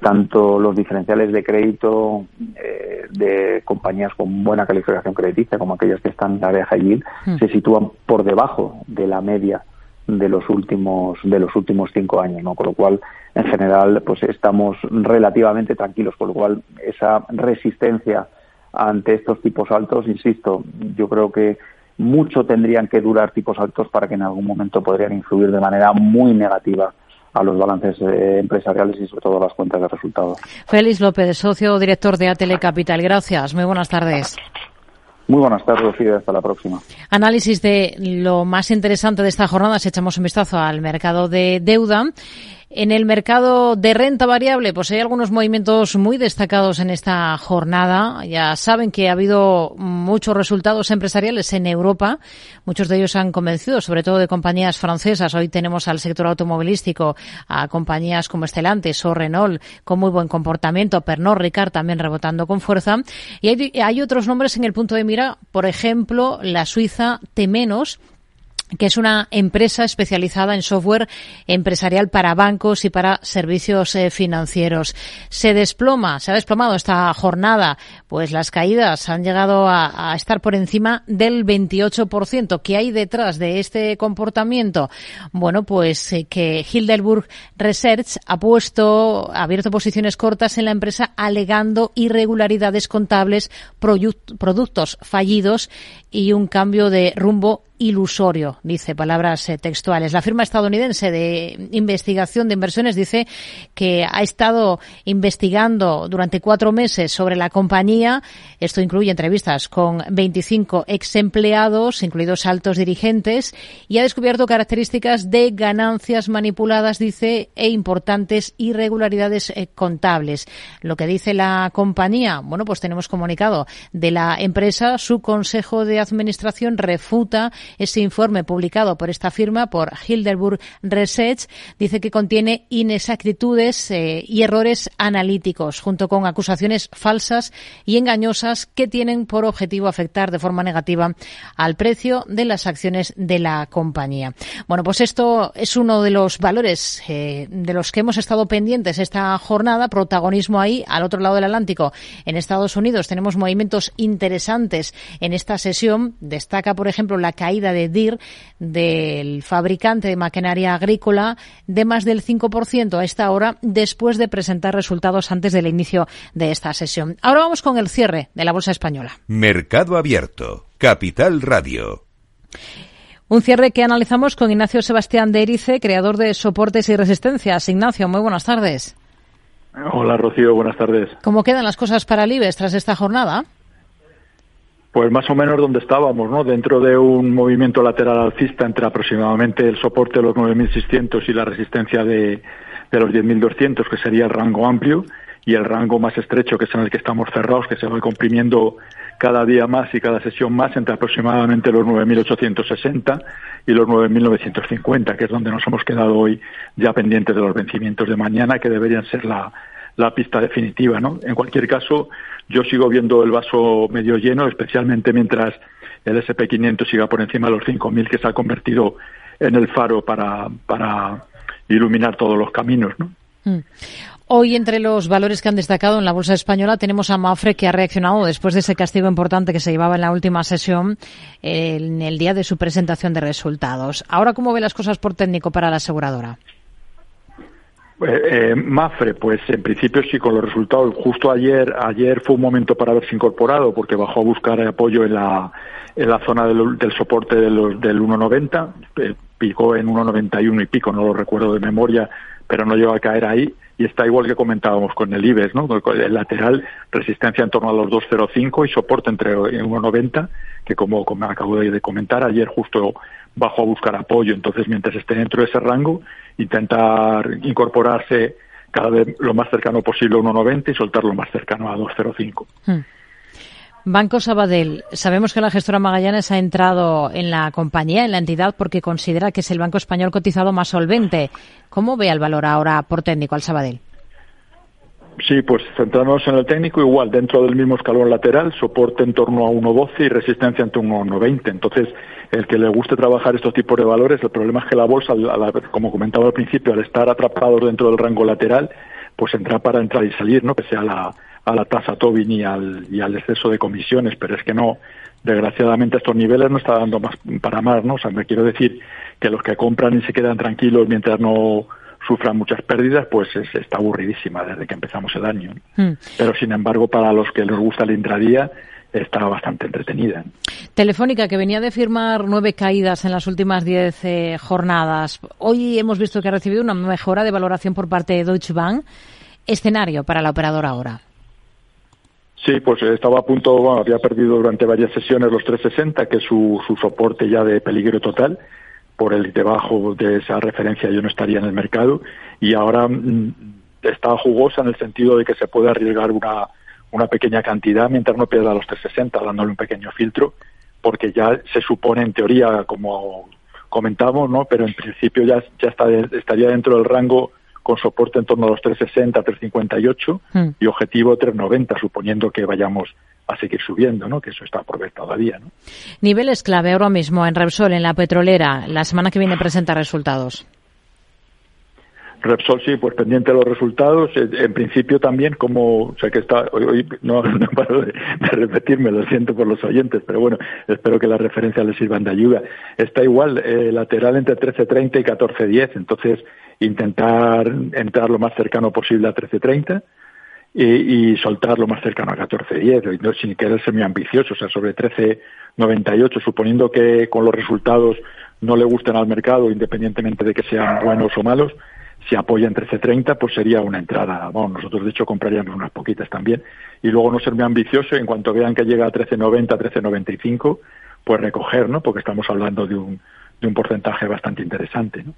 Speaker 14: tanto los diferenciales de crédito eh, de compañías con buena calificación crediticia como aquellas que están en la área high hmm. se sitúan por debajo de la media de los últimos de los últimos cinco años, ¿no? Con lo cual, en general, pues estamos relativamente tranquilos, con lo cual esa resistencia ante estos tipos altos, insisto, yo creo que mucho tendrían que durar tipos altos para que en algún momento podrían influir de manera muy negativa a los balances eh, empresariales y sobre todo a las cuentas de resultados.
Speaker 8: Félix López, socio director de Atele Capital. Gracias. Muy buenas tardes.
Speaker 14: Muy buenas tardes y hasta la próxima.
Speaker 8: Análisis de lo más interesante de esta jornada. Si echamos un vistazo al mercado de deuda. En el mercado de renta variable, pues hay algunos movimientos muy destacados en esta jornada. Ya saben que ha habido muchos resultados empresariales en Europa. Muchos de ellos han convencido, sobre todo de compañías francesas. Hoy tenemos al sector automovilístico, a compañías como Estelantes o Renault con muy buen comportamiento. Pernod Ricard también rebotando con fuerza. Y hay, hay otros nombres en el punto de mira, por ejemplo, la suiza Temenos, que es una empresa especializada en software empresarial para bancos y para servicios eh, financieros. Se desploma, se ha desplomado esta jornada, pues las caídas han llegado a, estar por encima del 28%. ¿Qué hay detrás de este comportamiento? Bueno, pues eh, que Hilderburg Research ha puesto, ha abierto posiciones cortas en la empresa alegando irregularidades contables, productos fallidos y un cambio de rumbo ilusorio, dice palabras eh, textuales. La firma estadounidense de investigación de inversiones dice que ha estado investigando durante cuatro meses sobre la compañía. Esto incluye entrevistas con 25 ex empleados, incluidos altos dirigentes, y ha descubierto características de ganancias manipuladas, dice, e importantes irregularidades eh, contables. Lo que dice la compañía, bueno, pues tenemos comunicado de la empresa, su consejo de administración refuta ese informe publicado por esta firma, por Hilderburg Research, dice que contiene inexactitudes eh, y errores analíticos, junto con acusaciones falsas y engañosas que tienen por objetivo afectar de forma negativa al precio de las acciones de la compañía. Bueno, pues esto es uno de los valores eh, de los que hemos estado pendientes esta jornada, protagonismo ahí al otro lado del Atlántico. En Estados Unidos tenemos movimientos interesantes en esta sesión. Destaca, por ejemplo, la caída caída de DIR del fabricante de maquinaria agrícola de más del 5% a esta hora después de presentar resultados antes del inicio de esta sesión. Ahora vamos con el cierre de la bolsa española.
Speaker 2: Mercado Abierto, Capital Radio.
Speaker 8: Un cierre que analizamos con Ignacio Sebastián de Erice, creador de Soportes y Resistencias. Ignacio, muy buenas tardes.
Speaker 15: Hola Rocío, buenas tardes.
Speaker 8: ¿Cómo quedan las cosas para el IBEX tras esta jornada?
Speaker 15: Pues más o menos donde estábamos, ¿no? Dentro de un movimiento lateral alcista entre aproximadamente el soporte de los 9.600 y la resistencia de, de los 10.200, que sería el rango amplio, y el rango más estrecho, que es en el que estamos cerrados, que se va comprimiendo cada día más y cada sesión más entre aproximadamente los 9.860 y los 9.950, que es donde nos hemos quedado hoy ya pendientes de los vencimientos de mañana, que deberían ser la, la pista definitiva, ¿no? En cualquier caso, yo sigo viendo el vaso medio lleno, especialmente mientras el SP500 siga por encima de los 5.000, que se ha convertido en el faro para, iluminar todos los caminos, ¿no?
Speaker 8: Mm. Hoy, entre los valores que han destacado en la bolsa española, tenemos a Mafre que ha reaccionado después de ese castigo importante que se llevaba en la última sesión en el día de su presentación de resultados. Ahora, ¿cómo ve las cosas por técnico para la aseguradora?
Speaker 15: Eh, eh, Mafre, pues en principio sí con los resultados. Justo ayer, ayer fue un momento para haberse incorporado porque bajó a buscar apoyo en la, en la zona del, soporte del 1.90, eh, picó en 1.91 y pico, no lo recuerdo de memoria, pero no llegó a caer ahí y está igual que comentábamos con el IBEX, ¿no? El lateral, resistencia en torno a los 2.05 y soporte entre 1.90, que como, como acabo de comentar, ayer justo bajó a buscar apoyo. Entonces, mientras esté dentro de ese rango, intentar incorporarse cada vez lo más cercano posible a 1.90 y soltar lo más cercano a 2.05. Hmm.
Speaker 8: Banco Sabadell. Sabemos que la gestora Magallanes ha entrado en la compañía, en la entidad, porque considera que es el banco español cotizado más solvente. ¿Cómo ve el valor ahora por técnico al Sabadell?
Speaker 15: Sí, pues centrándonos en el técnico, igual, dentro del mismo escalón lateral, soporte en torno a 1.12 y resistencia en torno a 1.20. Entonces, el que le guste trabajar estos tipos de valores, el problema es que la bolsa, como comentaba al principio, al estar atrapado dentro del rango lateral, pues entra para entrar y salir, ¿no? Que sea la, a la tasa Tobin y al, y al exceso de comisiones, pero es que no, desgraciadamente estos niveles no está dando más para más, ¿no? O sea, me quiero decir que los que compran y se quedan tranquilos mientras no sufran muchas pérdidas, pues está aburridísima desde que empezamos el año. Hmm. Pero sin embargo, para los que les gusta el intradía, está bastante entretenida.
Speaker 8: Telefónica, que venía de firmar nueve caídas en las últimas diez eh, jornadas. Hoy hemos visto que ha recibido una mejora de valoración por parte de Deutsche Bank. Escenario para la operadora ahora.
Speaker 15: Sí, pues estaba a punto, bueno, había perdido durante varias sesiones los 360, que es su, su soporte ya de peligro total. Por el debajo de esa referencia yo no estaría en el mercado. Y ahora mm, está jugosa en el sentido de que se puede arriesgar una, una pequeña cantidad mientras no pierda los 360, dándole un pequeño filtro, porque ya se supone en teoría, como comentamos, ¿no? pero en principio ya, ya está, estaría dentro del rango con soporte en torno a los 360, 358 hmm. y objetivo 390, suponiendo que vayamos a seguir subiendo, ¿no? Que eso está por ver todavía, ¿no?
Speaker 8: Niveles clave ahora mismo en Repsol, en la petrolera, la semana que viene presenta resultados.
Speaker 15: Repsol sí, pues pendiente de los resultados. Eh, en principio también, como, o sea que está, hoy, no, no, paro de, repetirme, lo siento por los oyentes, pero bueno, espero que las referencias les sirvan de ayuda. Está igual, eh, lateral entre 13.30 y 14.10, entonces intentar entrar lo más cercano posible a 13.30 y, y soltar lo más cercano a 14.10, no, sin querer ser muy ambicioso, o sea, sobre 13.98, suponiendo que con los resultados no le gusten al mercado, independientemente de que sean buenos o malos, si apoya en 13.30, pues sería una entrada. Bueno, nosotros de hecho compraríamos unas poquitas también. Y luego no ser muy ambicioso, en cuanto vean que llega a 13.90, 13.95, pues recoger, ¿no? Porque estamos hablando de un, de un porcentaje bastante interesante. ¿no?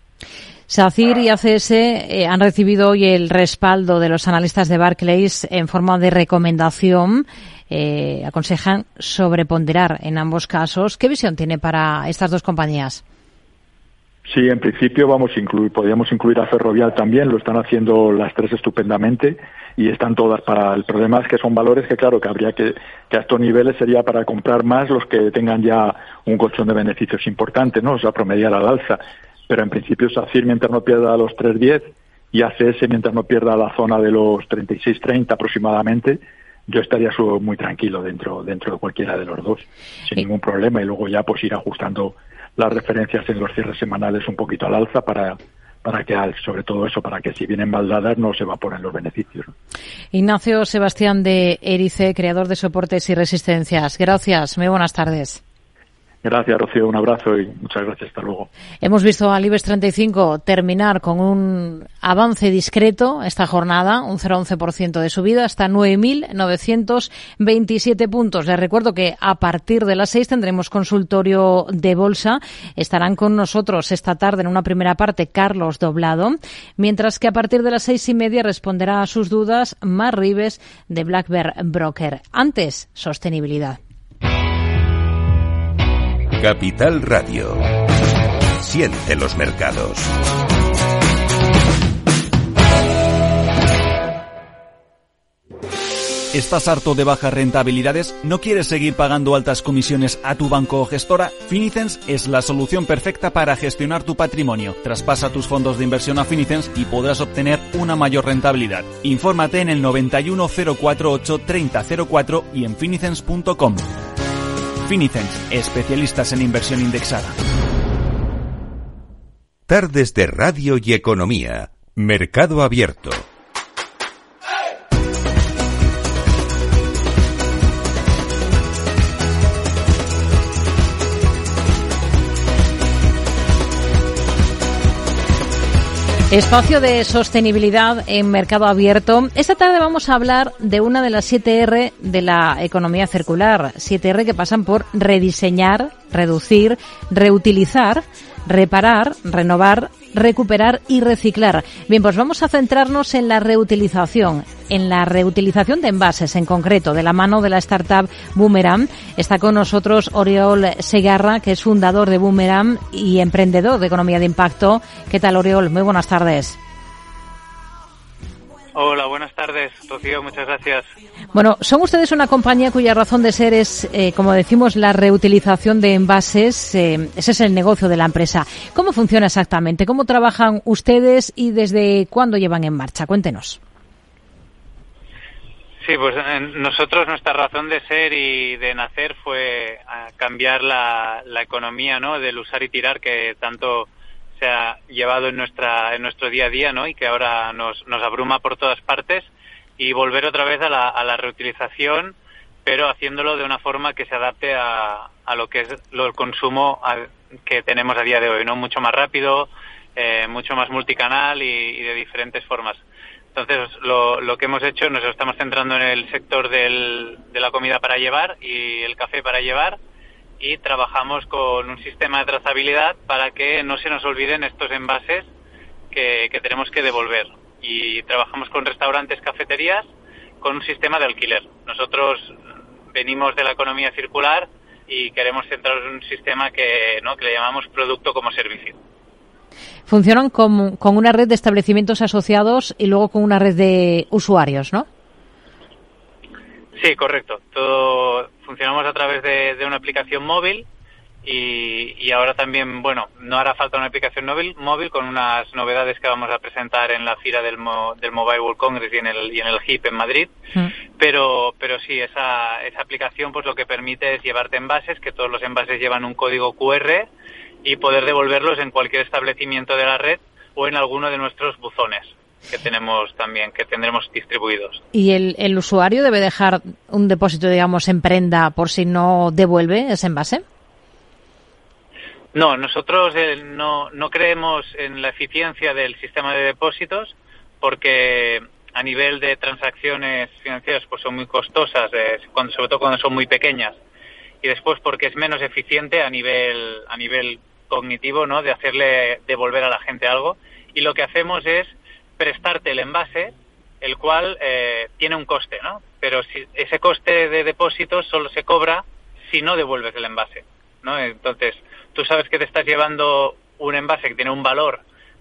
Speaker 8: SACIR y ACS eh, han recibido hoy el respaldo de los analistas de Barclays en forma de recomendación. Eh, aconsejan sobreponderar en ambos casos. ¿Qué visión tiene para estas dos compañías?
Speaker 15: Sí, en principio vamos a incluir, podríamos incluir a Ferrovial también, lo están haciendo las tres estupendamente y están todas para el problema. Es que son valores que claro que habría que que a estos niveles sería para comprar más los que tengan ya un colchón de beneficios importante, ¿no? O sea, promediar al alza, pero en principio SACIR mientras no pierda los 3.10 y ACS mientras no pierda la zona de los 36.30 aproximadamente, yo estaría muy tranquilo dentro, dentro de cualquiera de los dos, sin ningún problema, y luego ya pues ir ajustando las referencias en los cierres semanales un poquito al alza para, para que, sobre todo eso, para que si vienen mal dadas no se evaporen los beneficios.
Speaker 8: Ignacio Sebastián de Erice, creador de soportes y resistencias. Gracias, muy buenas tardes.
Speaker 15: Gracias, Rocío. Un abrazo y muchas gracias. Hasta luego.
Speaker 8: Hemos visto al IBEX 35 terminar con un avance discreto esta jornada, un 0,11% de subida hasta 9.927 puntos. Les recuerdo que a partir de las 6 tendremos consultorio de bolsa. Estarán con nosotros esta tarde en una primera parte Carlos Doblado, mientras que a partir de las seis y media responderá a sus dudas Mar Rives de Black Bear Broker. Antes, sostenibilidad.
Speaker 2: Capital Radio. Siente los mercados.
Speaker 16: ¿Estás harto de bajas rentabilidades? ¿No quieres seguir pagando altas comisiones a tu banco o gestora? Finicens es la solución perfecta para gestionar tu patrimonio. Traspasa tus fondos de inversión a Finicens y podrás obtener una mayor rentabilidad. Infórmate en el 91048 3004 y en finicens.com. Finicens, especialistas en inversión indexada.
Speaker 2: Tardes de Radio y Economía. Mercado Abierto.
Speaker 8: Espacio de sostenibilidad en mercado abierto. Esta tarde vamos a hablar de una de las 7R de la economía circular. 7R que pasan por rediseñar, reducir, reutilizar, reparar, renovar, recuperar y reciclar. Bien, pues vamos a centrarnos en la reutilización, en la reutilización de envases en concreto, de la mano de la startup Boomerang. Está con nosotros Oriol Segarra, que es fundador de Boomerang y emprendedor de economía de impacto. ¿Qué tal, Oriol? Muy buenas tardes.
Speaker 17: Hola, buenas tardes, Rocío, muchas gracias.
Speaker 8: Bueno, son ustedes una compañía cuya razón de ser es, eh, como decimos, la reutilización de envases. Eh, ese es el negocio de la empresa. ¿Cómo funciona exactamente? ¿Cómo trabajan ustedes y desde cuándo llevan en marcha? Cuéntenos.
Speaker 17: Sí, pues eh, nosotros nuestra razón de ser y de nacer fue cambiar la, la economía, ¿no? Del usar y tirar que tanto ha llevado en nuestra en nuestro día a día ¿no? y que ahora nos, nos abruma por todas partes y volver otra vez a la, a la reutilización pero haciéndolo de una forma que se adapte a, a lo que es lo, el consumo que tenemos a día de hoy no mucho más rápido eh, mucho más multicanal y, de diferentes formas entonces lo, lo que hemos hecho nos estamos centrando en el sector del, de la comida para llevar y el café para llevar y trabajamos con un sistema de trazabilidad para que no se nos olviden estos envases que, tenemos que devolver. Y trabajamos con restaurantes, cafeterías, con un sistema de alquiler. Nosotros venimos de la economía circular y queremos centrar en un sistema que, ¿no? que le llamamos producto como servicio.
Speaker 8: Funcionan con, con una red de establecimientos asociados y luego con una red de usuarios, ¿no?
Speaker 17: Sí, correcto. Todo funcionamos a través de, una aplicación móvil y, ahora también, bueno, no hará falta una aplicación móvil, móvil con unas novedades que vamos a presentar en la fila del, del Mobile World Congress y en el, y en el HIP en Madrid. Mm. Pero, pero sí, esa, esa aplicación pues lo que permite es llevarte envases, que todos los envases llevan un código QR y poder devolverlos en cualquier establecimiento de la red o en alguno de nuestros buzones que tenemos también, que tendremos distribuidos.
Speaker 8: ¿Y el, el usuario debe dejar un depósito, digamos, en prenda por si no devuelve ese envase?
Speaker 17: No, nosotros eh, no, no creemos en la eficiencia del sistema de depósitos porque a nivel de transacciones financieras pues son muy costosas, eh, cuando, sobre todo cuando son muy pequeñas. Y después porque es menos eficiente a nivel, a nivel cognitivo, ¿no? De hacerle devolver a la gente algo. Y lo que hacemos es prestarte el envase, el cual eh, tiene un coste, ¿no? Pero si ese coste de depósito solo se cobra si no devuelves el envase, ¿no? Entonces, tú sabes que te estás llevando un envase que tiene un valor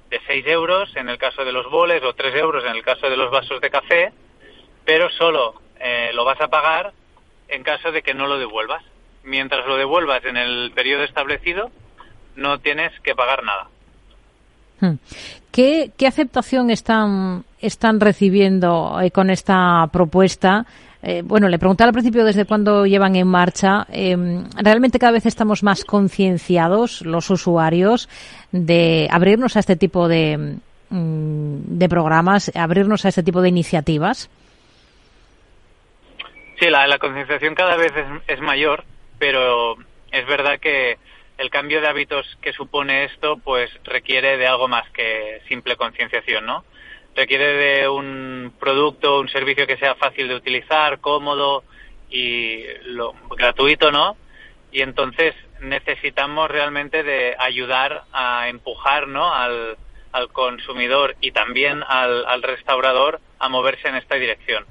Speaker 17: de 6 euros en el caso de los boles o 3 euros en el caso de los vasos de café, pero solo eh, lo vas a pagar en caso de que no lo devuelvas. Mientras lo devuelvas en el periodo establecido, no tienes que pagar nada.
Speaker 8: ¿Qué, aceptación están, están recibiendo eh, con esta propuesta eh, bueno, le preguntaba al principio desde cuándo llevan en marcha. Em, realmente cada vez estamos más concienciados los usuarios de abrirnos a este tipo de, mm, de programas, abrirnos a este tipo de iniciativas.
Speaker 17: Sí, la, concienciación cada vez es mayor, pero es verdad que el cambio de hábitos que supone esto, pues requiere de algo más que simple concienciación, ¿no? Requiere de un producto, un servicio que sea fácil de utilizar, cómodo y lo, gratuito, ¿no? Y entonces necesitamos realmente de ayudar a empujar, ¿no? Al, consumidor y también al, al restaurador a moverse en esta dirección.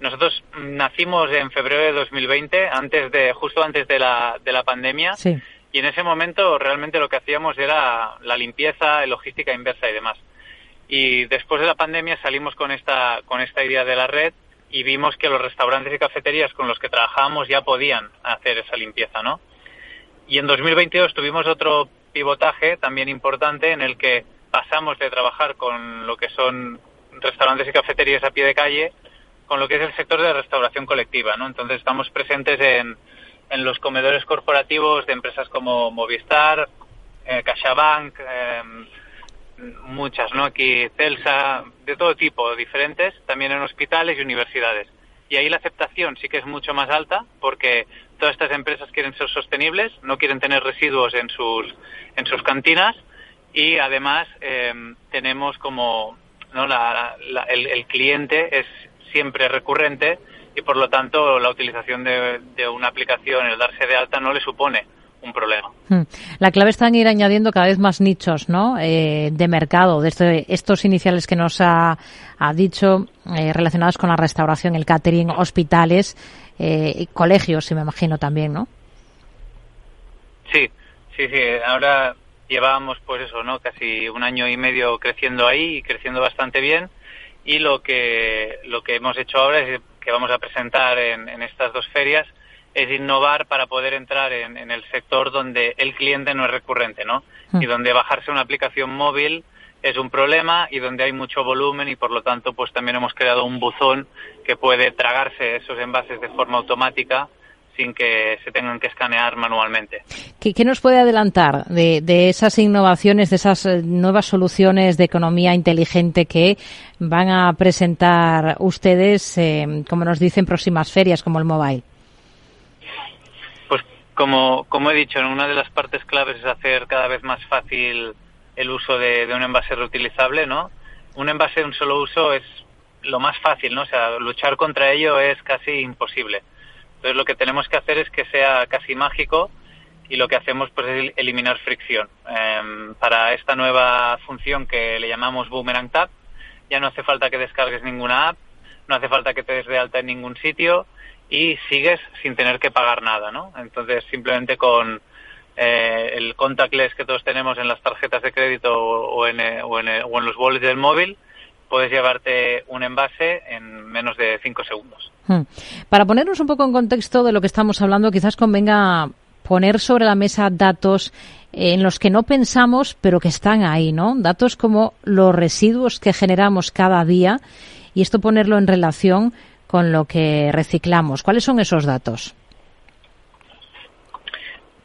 Speaker 17: Nosotros nacimos en febrero de 2020, antes de, justo antes de la, de la pandemia.
Speaker 8: Sí.
Speaker 17: Y en ese momento realmente lo que hacíamos era la limpieza, logística inversa y demás. Y después de la pandemia salimos con esta, con esta idea de la red y vimos que los restaurantes y cafeterías con los que trabajábamos ya podían hacer esa limpieza, ¿no? Y en 2022 tuvimos otro pivotaje también importante en el que pasamos de trabajar con lo que son restaurantes y cafeterías a pie de calle con lo que es el sector de restauración colectiva, ¿no? Entonces estamos presentes en, en los comedores corporativos de empresas como Movistar, eh, CaixaBank, eh, muchas, ¿no? Aquí Celsa, de todo tipo, diferentes, también en hospitales y universidades. Y ahí la aceptación sí que es mucho más alta porque todas estas empresas quieren ser sostenibles, no quieren tener residuos en sus, en sus cantinas y además eh, tenemos como ¿no? La, la, el, el cliente es siempre recurrente y por lo tanto la utilización de, de, una aplicación, el darse de alta, no le supone un problema.
Speaker 8: La clave está en ir añadiendo cada vez más nichos ¿no? Eh, de mercado, desde estos iniciales que nos ha, ha dicho, eh, relacionados con la restauración, el catering, hospitales eh, y colegios, me imagino también, ¿no?
Speaker 17: Sí, sí, sí. Ahora llevábamos, pues eso, ¿no? Casi un año y medio creciendo ahí y creciendo bastante bien. Y lo que, lo que hemos hecho ahora es que vamos a presentar en, en estas dos ferias es innovar para poder entrar en, en, el sector donde el cliente no es recurrente, ¿no? Y donde bajarse una aplicación móvil es un problema y donde hay mucho volumen y por lo tanto pues también hemos creado un buzón que puede tragarse esos envases de forma automática sin que se tengan que escanear manualmente.
Speaker 8: ¿Qué, qué nos puede adelantar de, de, esas innovaciones, de esas nuevas soluciones de economía inteligente que van a presentar ustedes, eh, como nos dicen, próximas ferias como el mobile?
Speaker 17: Pues como, como he dicho, una de las partes claves es hacer cada vez más fácil el uso de, de un envase reutilizable, ¿no? Un envase de un solo uso es lo más fácil, ¿no? O sea, luchar contra ello es casi imposible. Entonces lo que tenemos que hacer es que sea casi mágico y lo que hacemos pues es eliminar fricción. Eh, para esta nueva función que le llamamos Boomerang Tab, ya no hace falta que descargues ninguna app, no hace falta que te des de alta en ningún sitio y sigues sin tener que pagar nada, ¿no? Entonces simplemente con eh, el contactless que todos tenemos en las tarjetas de crédito o en, o en, o en los wallets del móvil, puedes llevarte un envase en menos de cinco segundos.
Speaker 8: Hmm. Para ponernos un poco en contexto de lo que estamos hablando, quizás convenga poner sobre la mesa datos en los que no pensamos, pero que están ahí, ¿no? Datos como los residuos que generamos cada día y esto ponerlo en relación con lo que reciclamos. ¿Cuáles son esos datos?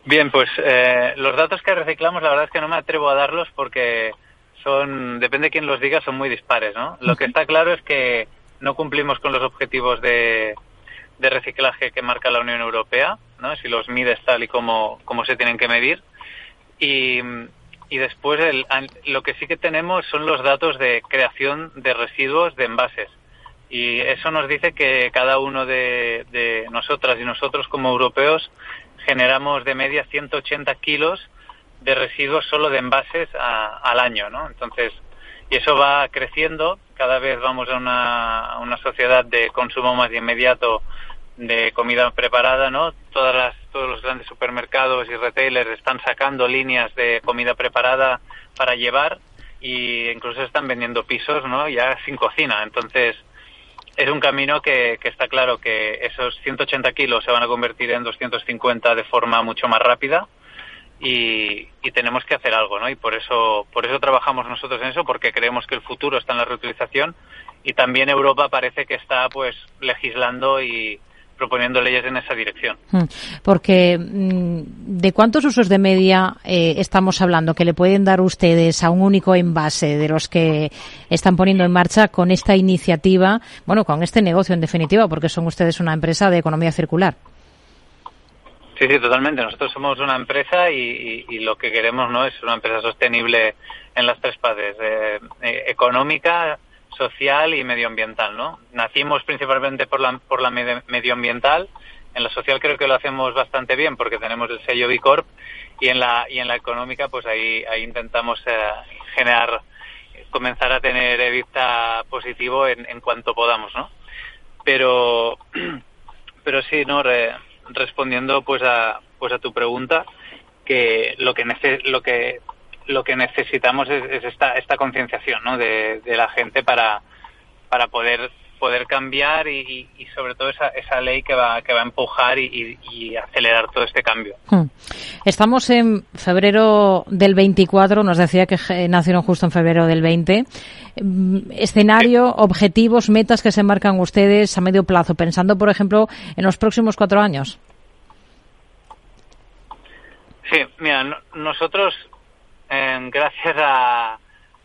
Speaker 17: Bien, pues eh, los datos que reciclamos, la verdad es que no me atrevo a darlos porque son, depende de quién los diga, son muy dispares, ¿no? Lo que está claro es que no cumplimos con los objetivos de, de reciclaje que marca la Unión Europea, ¿no? Si los mides tal y como, como se tienen que medir. Y, y después el, lo que sí que tenemos son los datos de creación de residuos de envases. Y eso nos dice que cada uno de, de nosotras y nosotros como europeos generamos de media 180 kilos de residuos solo de envases a, al año, ¿no? Entonces, y eso va creciendo, cada vez vamos a una, una sociedad de consumo más inmediato de comida preparada, ¿no? Todas las, todos los grandes supermercados y retailers están sacando líneas de comida preparada para llevar y incluso están vendiendo pisos, ¿no? Ya sin cocina. Entonces, es un camino que, que está claro que esos 180 kilos se van a convertir en 250 de forma mucho más rápida y, tenemos que hacer algo, ¿no? Y por eso, por eso trabajamos nosotros en eso, porque creemos que el futuro está en la reutilización y también Europa parece que está, pues, legislando y proponiendo leyes en esa dirección.
Speaker 8: Hmm. Porque, mm, ¿de cuántos usos de media eh, estamos hablando que le pueden dar ustedes a un único envase de los que están poniendo en marcha con esta iniciativa, bueno, con este negocio en definitiva, porque son ustedes una empresa de economía circular?
Speaker 17: Sí, sí, totalmente. Nosotros somos una empresa y, lo que queremos no es una empresa sostenible en las tres partes, eh, eh, económica, social y medioambiental, ¿no? Nacimos principalmente por la, por la medioambiental, en la social creo que lo hacemos bastante bien porque tenemos el sello B Corp y en la y en la económica pues ahí ahí intentamos eh, generar comenzar a tener evita positivo en, en cuanto podamos, ¿no? Pero pero sí, no respondiendo pues a pues a tu pregunta que lo que lo que lo que necesitamos es, esta esta concienciación ¿no? de, la gente para para poder poder cambiar y, sobre todo esa, esa ley que va que va a empujar y, acelerar todo este cambio.
Speaker 8: Hmm. Estamos en febrero del 24, nos decía que nacieron justo en febrero del 20. Mm, escenario, objetivos, metas que se marcan ustedes a medio plazo, pensando, por ejemplo, en los próximos cuatro años.
Speaker 17: Sí, mira, nosotros, eh, gracias a,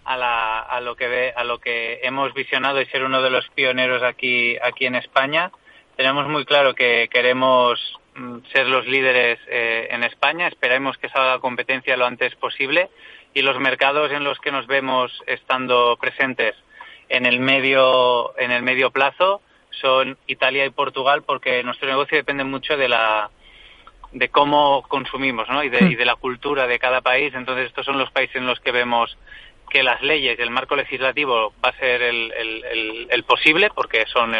Speaker 17: a, lo que a lo que hemos visionado y ser uno de los pioneros aquí aquí en España, tenemos muy claro que queremos mm, ser los líderes eh, en España. Esperemos que salga competencia lo antes posible y los mercados en los que nos vemos estando presentes en el medio en el medio plazo son Italia y Portugal porque nuestro negocio depende mucho de la de cómo consumimos ¿no? y, de, y de la cultura de cada país. Entonces, estos son los países en los que vemos que las leyes, el marco legislativo va a ser el, el, posible porque son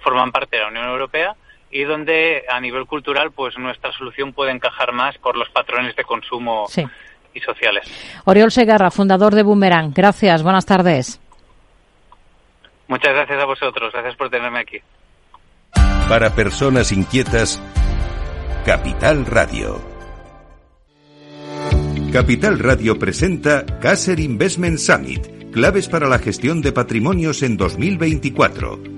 Speaker 17: forman parte de la Unión Europea y donde a nivel cultural pues nuestra solución puede encajar más por los patrones de consumo y sociales.
Speaker 8: Oriol Segarra, fundador de Boomerang. Gracias, buenas tardes.
Speaker 17: Muchas gracias a vosotros, gracias por tenerme aquí.
Speaker 2: Para personas inquietas, Capital Radio. Capital Radio presenta Caser Investment Summit, claves para la gestión de patrimonios en 2024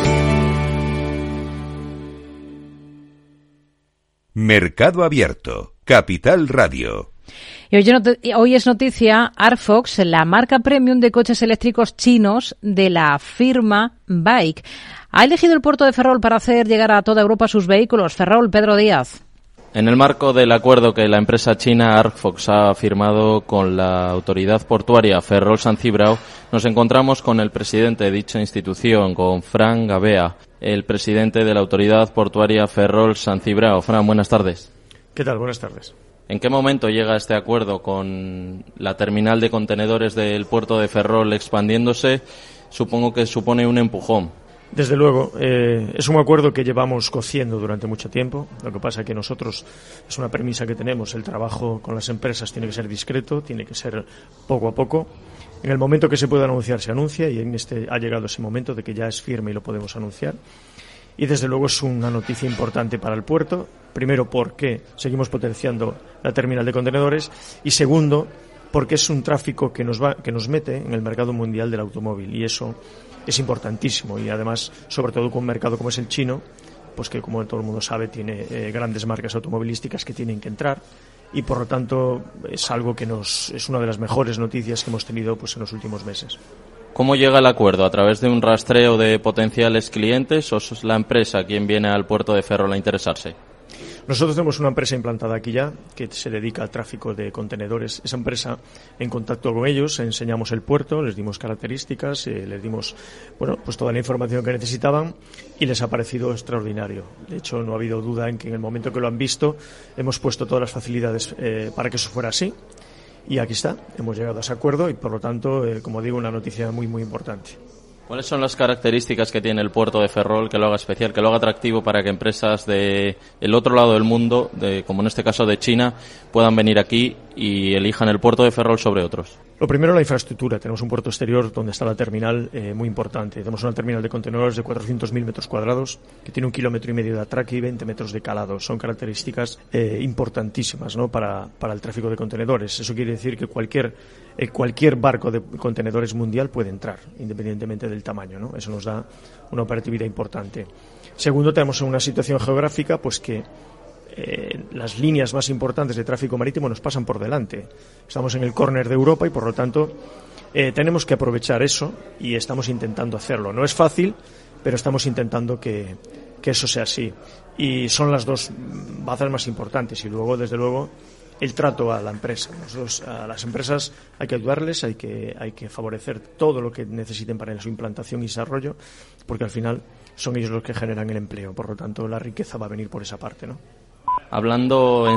Speaker 2: Mercado Abierto, Capital Radio.
Speaker 8: Y hoy, es noticia Arfox, la marca premium de coches eléctricos chinos de la firma Bike. Ha elegido el puerto de Ferrol para hacer llegar a toda Europa sus vehículos. Ferrol, Pedro Díaz.
Speaker 6: En el marco del acuerdo que la empresa china Arcfox ha firmado con la autoridad portuaria Ferrol San Cibrao, nos encontramos con el presidente de dicha institución, con Fran Gabea, el presidente de la autoridad portuaria Ferrol San Cibrao. Fran, buenas tardes.
Speaker 7: ¿Qué tal? Buenas tardes.
Speaker 6: ¿En qué momento llega este acuerdo con la terminal de contenedores del puerto de Ferrol expandiéndose? Supongo que supone un empujón
Speaker 7: desde luego, eh, es un acuerdo que llevamos cociendo durante mucho tiempo. Lo que pasa es que nosotros, es una premisa que tenemos, el trabajo con las empresas tiene que ser discreto, tiene que ser poco a poco. En el momento que se pueda anunciar, se anuncia y en este ha llegado ese momento de que ya es firme y lo podemos anunciar. Y desde luego es una noticia importante para el puerto. Primero, porque seguimos potenciando la terminal de contenedores y segundo, porque es un tráfico que nos, va, que nos mete en el mercado mundial del automóvil y eso es importantísimo y además, sobre todo con un mercado como es el chino, pues que como todo el mundo sabe tiene eh, grandes marcas automovilísticas que tienen que entrar y por lo tanto es algo que nos es una de las mejores noticias que hemos tenido pues en los últimos meses.
Speaker 6: ¿Cómo llega el acuerdo? ¿A través de un rastreo de potenciales clientes o es la empresa quien viene al puerto de Ferrol a interesarse?
Speaker 7: Nosotros tenemos una empresa implantada aquí ya que se dedica al tráfico de contenedores. Esa empresa, en contacto con ellos, enseñamos el puerto, les dimos características, eh, les dimos bueno, pues toda la información que necesitaban y les ha parecido extraordinario. De hecho, no ha habido duda en que en el momento que lo han visto hemos puesto todas las facilidades eh, para que eso fuera así Y aquí está, hemos llegado a ese acuerdo y por lo tanto, eh, como digo, una noticia muy, muy importante.
Speaker 6: ¿Cuáles son las características que tiene el puerto de Ferrol que lo haga especial, que lo haga atractivo para que empresas de otro lado del mundo, de, como en este caso de China, puedan venir aquí y elijan el puerto de Ferrol sobre otros?
Speaker 7: Lo primero, la infraestructura. Tenemos un puerto exterior donde está la terminal eh, muy importante. Tenemos una terminal de contenedores de 400.000 metros cuadrados que tiene un kilómetro y medio de atraque y 20 metros de calado. Son características eh, importantísimas para, para el tráfico de contenedores. Eso quiere decir que cualquier eh, cualquier barco de contenedores mundial puede entrar, independientemente del tamaño. ¿no? Eso nos da una operatividad importante. Segundo, tenemos una situación geográfica pues que eh, las líneas más importantes de tráfico marítimo nos pasan por delante. Estamos en el córner de Europa y, por lo tanto, eh, tenemos que aprovechar eso y estamos intentando hacerlo. No es fácil, pero estamos intentando que, eso sea así. Y son las dos bazas más importantes. Y luego, desde luego, el trato a la empresa. Nosotros, a las empresas hay que ayudarles, hay que, hay que favorecer todo lo que necesiten para su implantación y desarrollo, porque al final son ellos los que generan el empleo. Por lo tanto, la riqueza va a venir por esa parte, ¿no?
Speaker 6: Hablando